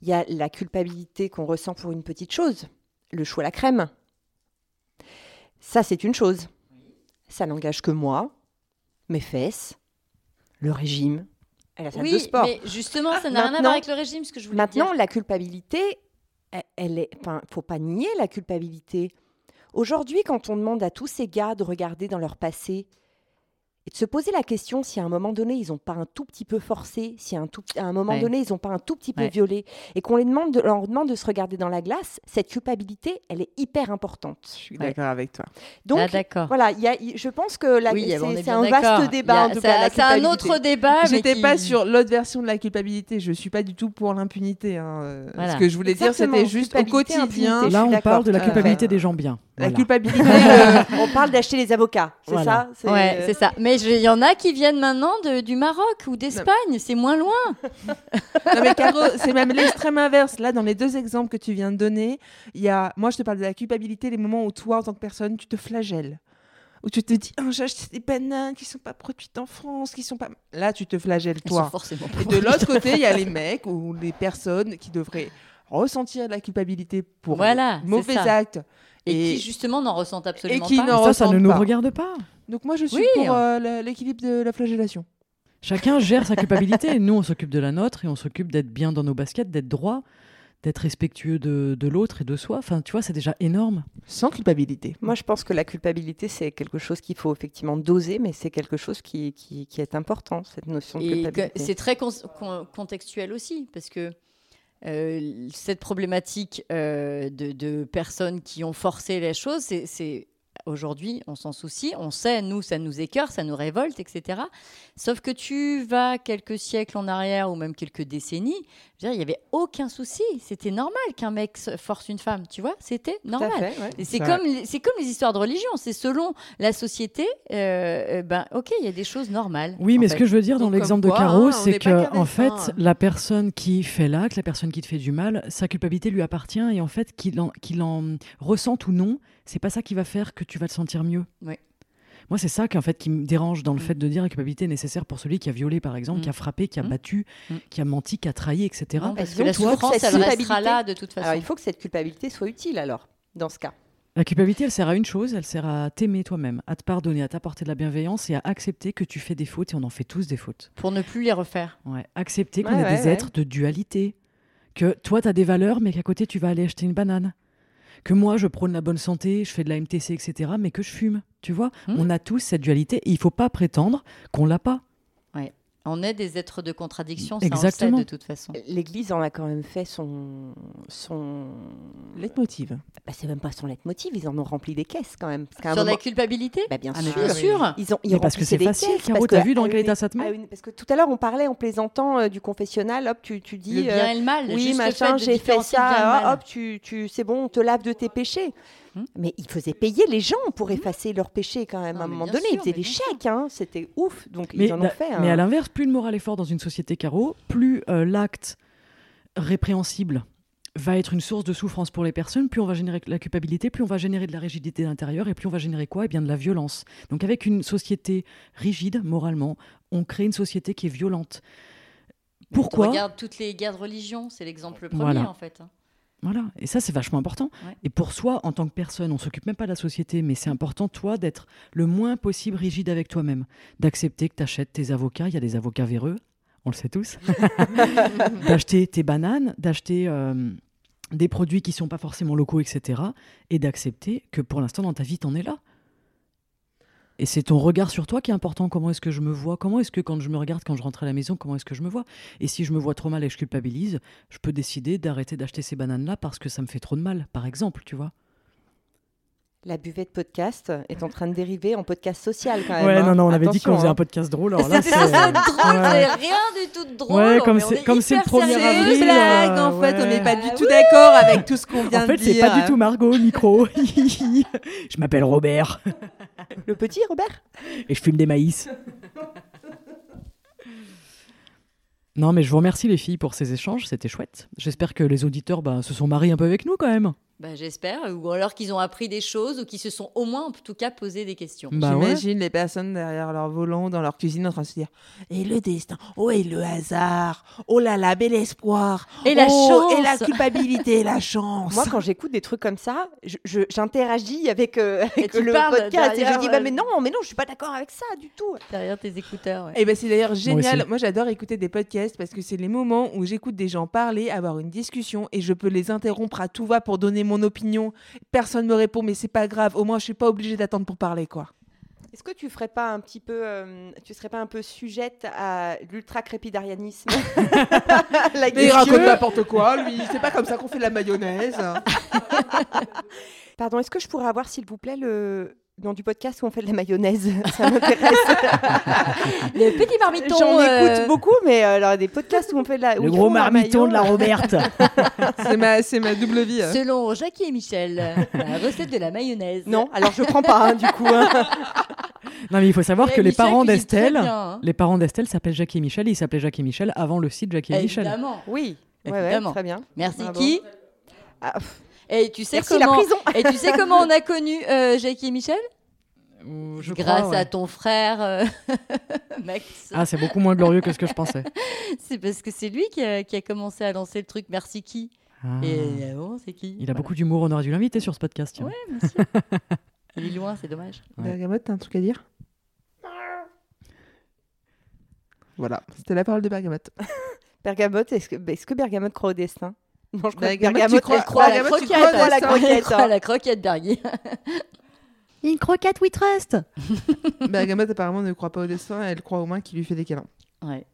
Il y a la culpabilité qu'on ressent pour une petite chose, le chou à la crème. Ça, c'est une chose. Ça n'engage que moi, mes fesses, le régime la salle Oui, de sport. mais justement, ça n'a rien à Maintenant- voir avec le régime, ce que je voulais Maintenant, dire. la culpabilité, elle, elle est. Enfin, faut pas nier la culpabilité. Aujourd'hui, quand on demande à tous ces gars de regarder dans leur passé et de se poser la question si à un moment donné ils n'ont pas un tout petit peu forcé, si à un, tout, à un moment Ouais. donné ils n'ont pas un tout petit peu Ouais. violé, et qu'on les demande de, leur demande de se regarder dans la glace, cette culpabilité, elle est hyper importante. Je suis Ouais. d'accord avec toi. Donc ah, d'accord. voilà, y a- je pense que Oui, c'est un d'accord. vaste débat Il y a- en tout c'est- cas. la C'est un autre débat. mais J'étais qui- pas sur l'autre version de la culpabilité. Je suis pas du tout pour l'impunité. hein. Euh, Voilà. Ce que je voulais dire, c'était juste au quotidien. impunité. Là, on parle de la fait. culpabilité des gens bien. La Voilà. culpabilité. euh, On parle d'acheter les avocats, c'est ça Ouais, euh, c'est ça. Mais je- il y en a qui viennent maintenant de- du Maroc ou d'Espagne. C'est moins loin. Non mais Caro, c'est même l'extrême inverse. Là, dans les deux exemples que tu viens de donner, il y a, moi je te parle de la culpabilité, les moments où toi, en tant que personne, tu te flagelles. Où tu te dis, ah, j'ai acheté des bananes qui sont pas produites en France, qui sont pas... Là, tu te flagelles toi. forcément Et de l'autre côté, il y a les mecs ou les personnes qui devraient ressentir de la culpabilité pour Voilà, mauvais actes. Et, Et- qui justement n'en ressentent absolument qui pas. n'en- Ça, ça ne nous pas. regarde pas. Donc moi, je suis Oui. pour euh, l'équilibre de la flagellation. Chacun gère sa culpabilité. Nous, on s'occupe de la nôtre et on s'occupe d'être bien dans nos baskets, d'être droit, d'être respectueux de, de l'autre et de soi. Enfin, tu vois, c'est déjà énorme. Sans culpabilité. Moi, je pense que la culpabilité, c'est quelque chose qu'il faut effectivement doser, mais c'est quelque chose qui, qui, qui est important, cette notion de Et culpabilité. c'est très con- con- contextuel aussi, parce que euh, cette problématique euh, de, de personnes qui ont forcé les choses, c'est aujourd'hui, on s'en soucie, on sait, nous, ça nous écœure, ça nous révolte, etc. Sauf que tu vas quelques siècles en arrière ou même quelques décennies, je veux dire, il n'y avait aucun souci. C'était normal qu'un mec force une femme, tu vois, c'était normal. fait, ouais. Et c'est comme, les- c'est comme les histoires de religion, c'est selon la société, euh, euh, ben ok, il y a des choses normales. Oui, mais fait. ce que je veux dire dans Donc, l'exemple de Caro, hein, c'est que en fait, la personne qui fait l'acte, la personne qui te fait du mal, sa culpabilité lui appartient et en fait, qu'il en, qu'il en ressente ou non, c'est pas ça qui va faire que tu vas te sentir mieux. Ouais. Moi, c'est ça qui, en fait, qui me dérange dans le Mm. fait de dire la culpabilité est nécessaire pour celui qui a violé, par exemple, Mm. qui a frappé, qui a Mm. battu, qui a menti, qui a trahi, etc. Non, parce que la toi, souffrance, elle restera là de toute façon. Alors, il faut que cette culpabilité soit utile, alors, dans ce cas. La culpabilité, elle sert à une chose, elle sert à t'aimer toi-même, à te pardonner, à t'apporter de la bienveillance et à accepter que tu fais des fautes et on en fait tous des fautes. Pour ne plus les refaire. Ouais, accepter qu'on Ouais, est ouais, des ouais. êtres de dualité. Que toi, tu as des valeurs, mais qu'à côté, tu vas aller acheter une banane. Que moi, je prône la bonne santé, je fais de la MTC, etc., mais que je fume. Tu vois, Hmm. on a tous cette dualité et il faut pas prétendre qu'on l'a pas. On est des êtres de contradiction, ça Exactement. on le sait de toute façon. L'Église en a quand même fait son. son... Leitmotiv. Bah, c'est même pas son leitmotiv, ils en ont rempli des caisses quand même. Parce Sur la moment- culpabilité Bah, bien Ah, sûr. bien sûr. Ils ont, ils Mais parce que c'est facile, caisses, Caro, parce t'as que vu dans quel état ça te met Parce que tout à l'heure, on parlait en plaisantant euh, du confessionnal, hop, tu, tu dis. Le euh, bien et le mal. oui, machin, j'ai fait ça, mal. hop, tu, tu, c'est bon, on te lave de tes péchés. Hmm. Mais ils faisaient payer les gens pour effacer leurs péchés quand même. Non, à un moment donné, sûr, ils faisaient des chèques, hein, c'était ouf. Donc Mais, ils en ont fait. mais à l'inverse, plus le moral est fort dans une société carreau, plus euh, l'acte répréhensible va être une source de souffrance pour les personnes, plus on va générer de la culpabilité, plus on va générer de la rigidité d'intérieur et plus on va générer quoi? Eh bien de la violence. Donc avec une société rigide moralement, on crée une société qui est violente. Pourquoi? Regarde toutes les guerres de religion, c'est l'exemple premier Voilà. en fait. Voilà, et ça c'est vachement important. Ouais. Et pour soi, en tant que personne, on s'occupe même pas de la société, mais c'est important, toi, d'être le moins possible rigide avec toi-même, d'accepter que tu achètes tes avocats, il y a des avocats véreux, on le sait tous, d'acheter tes bananes, d'acheter euh, des produits qui sont pas forcément locaux, etc., et d'accepter que pour l'instant dans ta vie, t'en es là. Et c'est ton regard sur toi qui est important. Comment est-ce que je me vois? Comment est-ce que quand je me regarde, quand je rentre à la maison, comment est-ce que je me vois? Et si je me vois trop mal et je culpabilise, je peux décider d'arrêter d'acheter ces bananes-là parce que ça me fait trop de mal, par exemple, tu vois. La buvette podcast est en train de dériver en podcast social quand même. Ouais, hein. non, non, on avait dit qu'on faisait hein. un podcast drôle. Alors là, c'est drôle, Ouais. c'est rien du tout de drôle. Ouais, comme c'est- est comme c'est le hyper 1er sérieux. avril, C'est une blague, euh, en fait, on n'est pas du Ah tout d'accord avec tout ce qu'on vient En fait, de c'est dire. pas du tout Margot au micro. je m'appelle Robert Le petit Robert? Et je fume des maïs. Non, mais je vous remercie les filles pour ces échanges, c'était chouette. J'espère que les auditeurs bah, se sont mariés un peu avec nous quand même. Bah, j'espère. Ou alors qu'ils ont appris des choses ou qu'ils se sont au moins, en tout cas, posé des questions. Bah ouais. J'imagine les personnes derrière leur volant, dans leur cuisine, en train de se dire Et le destin Oh, et le hasard Oh là là, bel espoir Et la Oh, Et la chance. culpabilité et la chance Moi, quand j'écoute des trucs comme ça, je- je- j'interagis avec, euh, avec le podcast et je dis bah, mais non, mais non, je suis pas d'accord avec ça du tout. Derrière tes écouteurs. ouais. Et ben c'est d'ailleurs génial. aussi. Moi, j'adore écouter des podcasts parce que c'est les moments où j'écoute des gens parler, avoir une discussion et je peux les interrompre à tout va pour donner mon opinion. Personne me répond, mais c'est pas grave. Au moins, je suis pas obligée d'attendre pour parler, quoi. Est-ce que tu ferais pas un petit peu, euh, tu serais pas un peu sujette à l'ultra crépidarianisme La Mais il raconte n'importe quoi, lui. C'est pas comme ça qu'on fait de la mayonnaise. Pardon, est-ce que je pourrais avoir, s'il vous plaît, le nom du podcast où on fait de la mayonnaise Ça m'intéresse. Le petit marmiton. J'en euh, écoute beaucoup, mais euh, alors des podcasts où on fait de la. Le gros marmiton de la Roberte. c'est ma, c'est ma double vie. hein. Selon Jackie et Michel, la recette de la mayonnaise. Non, alors je prends pas hein, du coup. hein. non, mais il faut savoir que les Michel parents d'Estelle, hein. les parents d'Estelle s'appellent Jackie et Michel. Et ils s'appelaient Jackie et Michel avant le site Jackie et Michel. Évidemment. Oui, ouais, ouais, Évidemment. très bien. Merci Bravo. qui? Ah, pff, Et tu sais merci la comment prison. Et tu sais comment on a connu euh, Jackie et Michel? Je Grâce crois, ouais. à ton frère euh, Max. Ah, c'est beaucoup moins glorieux que ce que je pensais. C'est parce que c'est lui qui a, qui a commencé à lancer le truc Merci qui? Ah. Et avant, c'est qui? Il a beaucoup d'humour, on aurait dû l'inviter sur ce podcast. tiens. Ouais, bien sûr. Il est loin, c'est dommage. Ouais. Bergamote, t'as un truc à dire? Voilà, c'était la parole de Bergamote. Bergamote, est-ce que, est-ce que Bergamote croit au destin? Non, je crois que Bergamote, tu crois- elle croit à la croquette. la destin. croquette, croit hein. à la croquette d'Arguy. Une croquette, we trust Bergamote apparemment ne croit pas au destin, elle croit au moins qu'il lui fait des câlins. Ouais.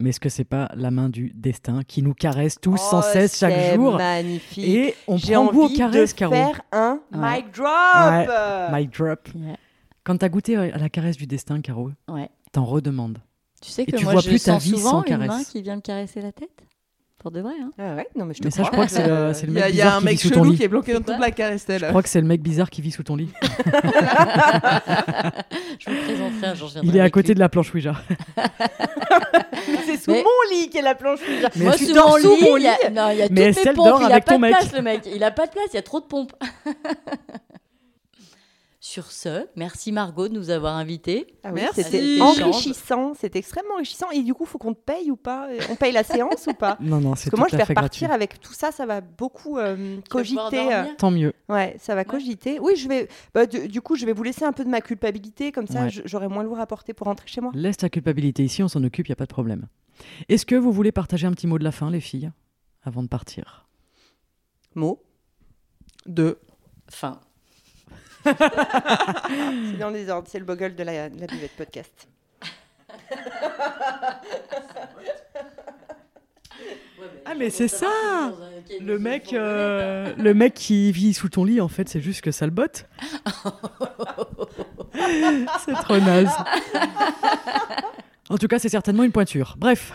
Mais est-ce que c'est pas la main du destin qui nous caresse tous sans Oh, cesse chaque c'est jour magnifique. Et on prend goût aux envie caresses, de Caro. faire un Ouais. mic drop. Mic drop. Ouais. Quand t'as goûté à la caresse du destin, Caro, Ouais. t'en redemandes. Tu sais Et que tu moi, vois je plus ta sens vie souvent sans une caresse. main qui vient me caresser la tête? Pour de vrai, hein. Ah ouais, non mais je te Mais ça, je crois. crois que c'est le, c'est le Il y a, mec il y a bizarre un qui mec ton chelou lit. qui est bloqué dans quoi la caresse, Je crois que c'est le mec bizarre qui vit sous ton lit. Je vous présenterai un jour. Il est à côté lui. de la planche Ouija. C'est sous Mais- mon lit qu'est la planche. Mais Moi, tu sous dors mon sous lit, mon il y a- lit Non, il y a toutes Mais mes Estelle pompes. dort il a pas ton de mec. place, le mec. Il a pas de place, il y a trop de pompes. Sur ce, merci Margot de nous avoir invités. Ah oui, c'était enrichissant, c'était extrêmement enrichissant. Et du coup, faut qu'on te paye ou pas? On paye la séance ou pas? Non, non, Parce c'est que tout moi, je à vais fait gratuit. repartir avec tout ça, ça va beaucoup euh, cogiter. euh, Tant mieux. Ouais, ça va cogiter. Oui, je vais. bah, du, du coup, je vais vous laisser un peu de ma culpabilité, comme ça, Ouais. j'aurai moins lourd à porter pour rentrer chez moi. Laisse ta culpabilité ici, on s'en occupe, il n'y a pas de problème. Est-ce que vous voulez partager un petit mot de la fin, les filles, avant de partir? Mot. Deux. Fin. C'est dans les ordres, c'est le bogle de la, de la buvette podcast. Ah, mais c'est ça Le mec, euh, le mec qui vit sous ton lit, en fait, c'est juste que ça le botte. c'est trop naze. En tout cas, c'est certainement une pointure. Bref,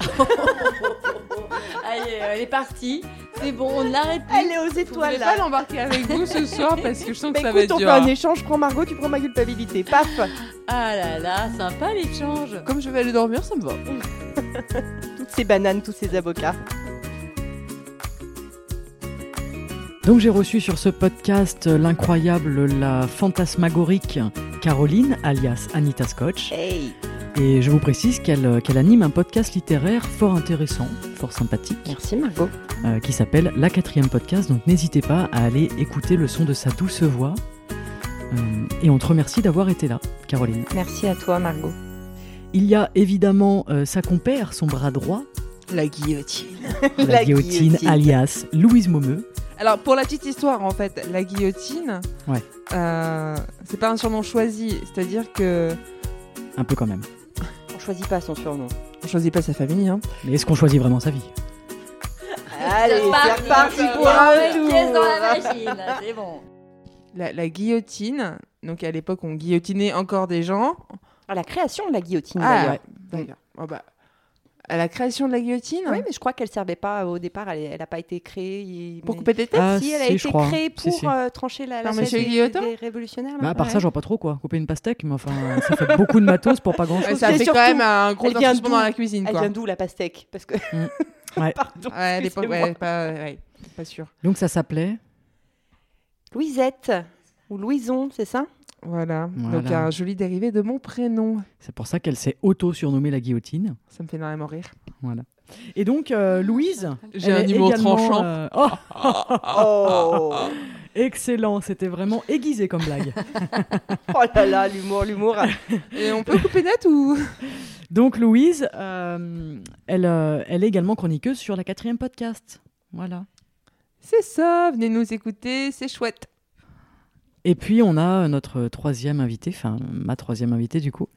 Allez, elle est partie. C'est bon, on n'arrête plus. Elle est aux Je étoiles voulais là. pas l'embarquer avec vous ce soir parce que je sens que Bah, ça va écoute, être on fait un échange, je prends Margot, tu prends ma culpabilité. Paf Ah là là, sympa l'échange. Comme je vais aller dormir, ça me va. Toutes ces bananes, tous ces avocats. donc j'ai reçu sur ce podcast l'incroyable, la fantasmagorique Caroline, alias Anita Scotch. Hey Et je vous précise qu'elle qu'elle anime un podcast littéraire fort intéressant, fort sympathique. Merci Margot. euh, qui s'appelle La quatrième podcast. Donc n'hésitez pas à aller écouter le son de sa douce voix. Euh, et on te remercie d'avoir été là, Caroline. Merci à toi Margot. Il y a évidemment euh, sa compère, son bras droit, La guillotine. la, La guillotine, guillotine. alias Louise Momeux. Alors, pour la petite histoire, en fait, la guillotine, Ouais. euh, c'est pas un surnom choisi. C'est-à-dire que Un peu quand même. On choisit pas son surnom. on choisit pas sa famille. Hein. Mais est-ce qu'on choisit vraiment sa vie? Allez, c'est reparti pour un un pièce dans la tour. machine. là, C'est bon. La, la guillotine, donc à l'époque, on guillotinait encore des gens. À la création de la guillotine Ah, d'ailleurs. ouais, d'accord. Oh, bah, à la création de la guillotine Oui, mais je crois qu'elle servait pas au départ. Elle n'a pas été créée. Pour mais- couper des têtes Ah, si, elle a si, été créée pour si. euh, trancher la, la Par tête des, des révolutionnaires. là. bah, À part Ouais. ça, je vois pas trop quoi. Couper une pastèque, mais enfin, ça fait beaucoup de matos pour pas grand chose. ça fait surtout, quand même un gros elle vient investissement d'où dans la cuisine. Elle Quoi. vient d'où la pastèque? Parce que. Ouais. Pardon. Ouais, à l'époque, ouais, pas, ouais, pas sûr. Donc ça s'appelait? Louisette ou Louison, c'est ça? Voilà. Voilà. Donc un joli dérivé de mon prénom. C'est pour ça qu'elle s'est auto-surnommée la guillotine. Ça me fait énormément rire. Voilà. Et donc, euh, Louise. J'ai un humour tranchant. euh, oh, Oh, excellent, c'était vraiment aiguisé comme blague. oh là là, l'humour, l'humour. Et on peut couper net ou? Donc, Louise, euh, elle, euh, elle est également chroniqueuse sur la quatrième podcast. Voilà. C'est ça, venez nous écouter, c'est chouette. Et puis, on a notre troisième invité, enfin, ma troisième invitée du coup,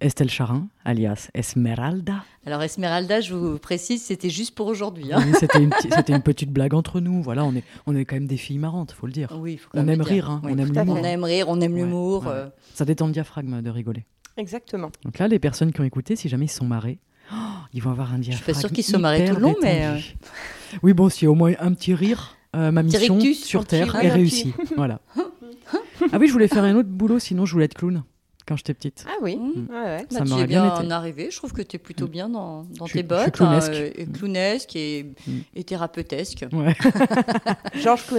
Estelle Charin, alias Esmeralda. Alors Esmeralda, je vous précise, c'était juste pour aujourd'hui. hein. Oui, C'était une, petite- c'était une petite blague entre nous. Voilà, on est, on est quand même des filles marrantes, faut le dire. Oui, il faut quand On aime le dire. rire, hein, Oui, on aime l'humour. On aime rire, on aime Ouais, l'humour. ouais. euh, Ça détend le diaphragme de rigoler. Exactement. Donc là, les personnes qui ont écouté, si jamais ils sont marrés, oh, ils vont avoir un suis diaphragme. pas sûre qu'ils se sont marrés tout le long, mais, détendu. Oui, bon, s'il y a au moins un petit rire, euh, ma mission rictus, sur Terre rire. est réussie. voilà. Ah oui, je voulais faire un autre boulot, sinon je voulais être clown quand j'étais petite. Ah oui, Mmh. ouais, ouais. Ça bah, tu es bien bien été. arrivé. Je trouve que tu es plutôt bien dans, dans Je suis- tes je suis bottes. clownesque. hein, et clownesque et, Mm. et thérapeutesque. Ouais. Georges.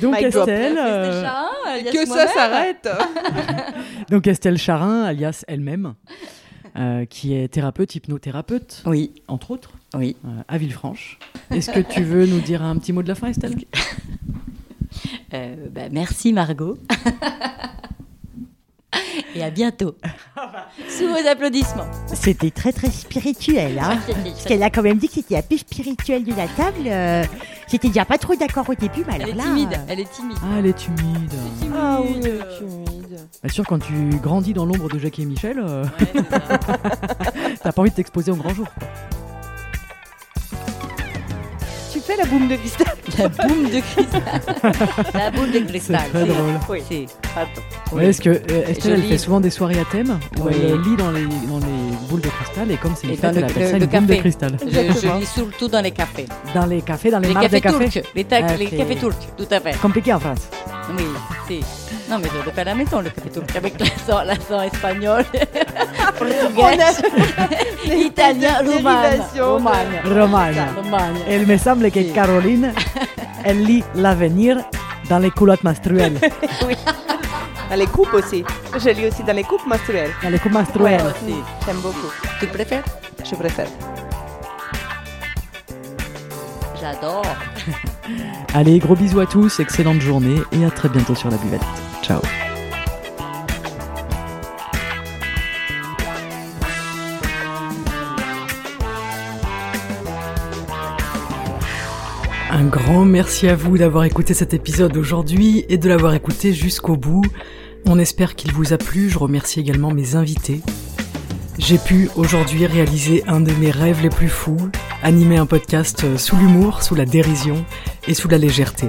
Donc. Estelle, euh, Déjà, alias que ça s'arrête donc Estelle Charin, alias elle-même, euh, qui est thérapeute, hypnothérapeute, Oui, entre autres, oui. euh, à Villefranche. Est-ce que tu veux nous dire un petit mot de la fin, Estelle? Euh, bah, merci Margot. Et à bientôt. Sous vos applaudissements. C'était très très spirituel, hein Parce qu'elle a quand même dit que c'était la plus spirituelle de la table. euh, J'étais déjà pas trop d'accord au début, mais Elle alors est là... timide. euh, Elle est timide. Ah, elle est timide. timide. Ah oui, timide. Bien sûr, quand tu grandis dans l'ombre de Jackie et Michel, euh, Ouais, t'as pas envie de t'exposer au grand jour. quoi. Tu fais la boum de cristal La boum de cristal. La boule de cristal. C'est très drôle. Oui. Attends. Ouais, Est-ce que euh, Estelle, elle fait souvent des soirées à thème où Oui. elle lit dans les, dans les boules de cristal et comme c'est une fête, elle le- appelle le- ça une boule de café. cristal. Je, je lis surtout dans les cafés. Dans les cafés, dans les, Les marques de cafés café. turcs. Les, ta- Ah, les cafés turcs, tout à fait. Compliqué en France. Oui, c'est. Non, mais je le fais à la maison, le café turc, avec l'accent, l'accent espagnol, portugais, italien. Romagna. Roumagne. Il me semble que Oui. Caroline, elle lit l'avenir dans les culottes menstruelles. Dans les coupes aussi. Je lis aussi dans les coupes menstruelles. Dans les coupes Ouais, menstruelles. aussi. J'aime beaucoup. Tu préfères? Je préfère. J'adore. Allez, gros bisous à tous, excellente journée et à très bientôt sur la buvette. Ciao. Un grand merci à vous d'avoir écouté cet épisode aujourd'hui et de l'avoir écouté jusqu'au bout. On espère qu'il vous a plu. Je remercie également mes invités. J'ai pu aujourd'hui réaliser un de mes rêves les plus fous, animer un podcast euh, sous l'humour, sous la dérision et sous la légèreté.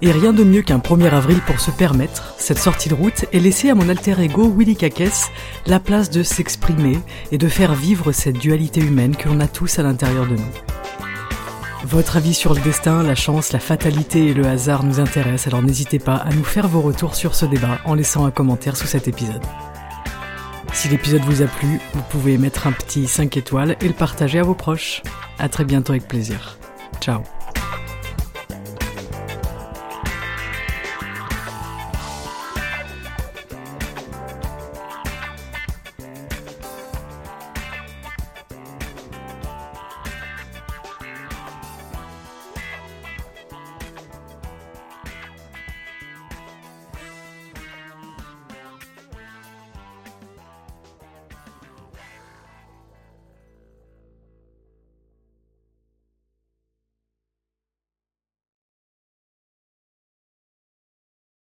Et rien de mieux qu'un 1er avril pour se permettre cette sortie de route et laisser à mon alter ego Willy Kakes la place de s'exprimer et de faire vivre cette dualité humaine que l'on a tous à l'intérieur de nous. Votre avis sur le destin, la chance, la fatalité et le hasard nous intéresse, alors n'hésitez pas à nous faire vos retours sur ce débat en laissant un commentaire sous cet épisode. Si l'épisode vous a plu, vous pouvez mettre un petit 5 étoiles et le partager à vos proches. À très bientôt avec plaisir. Ciao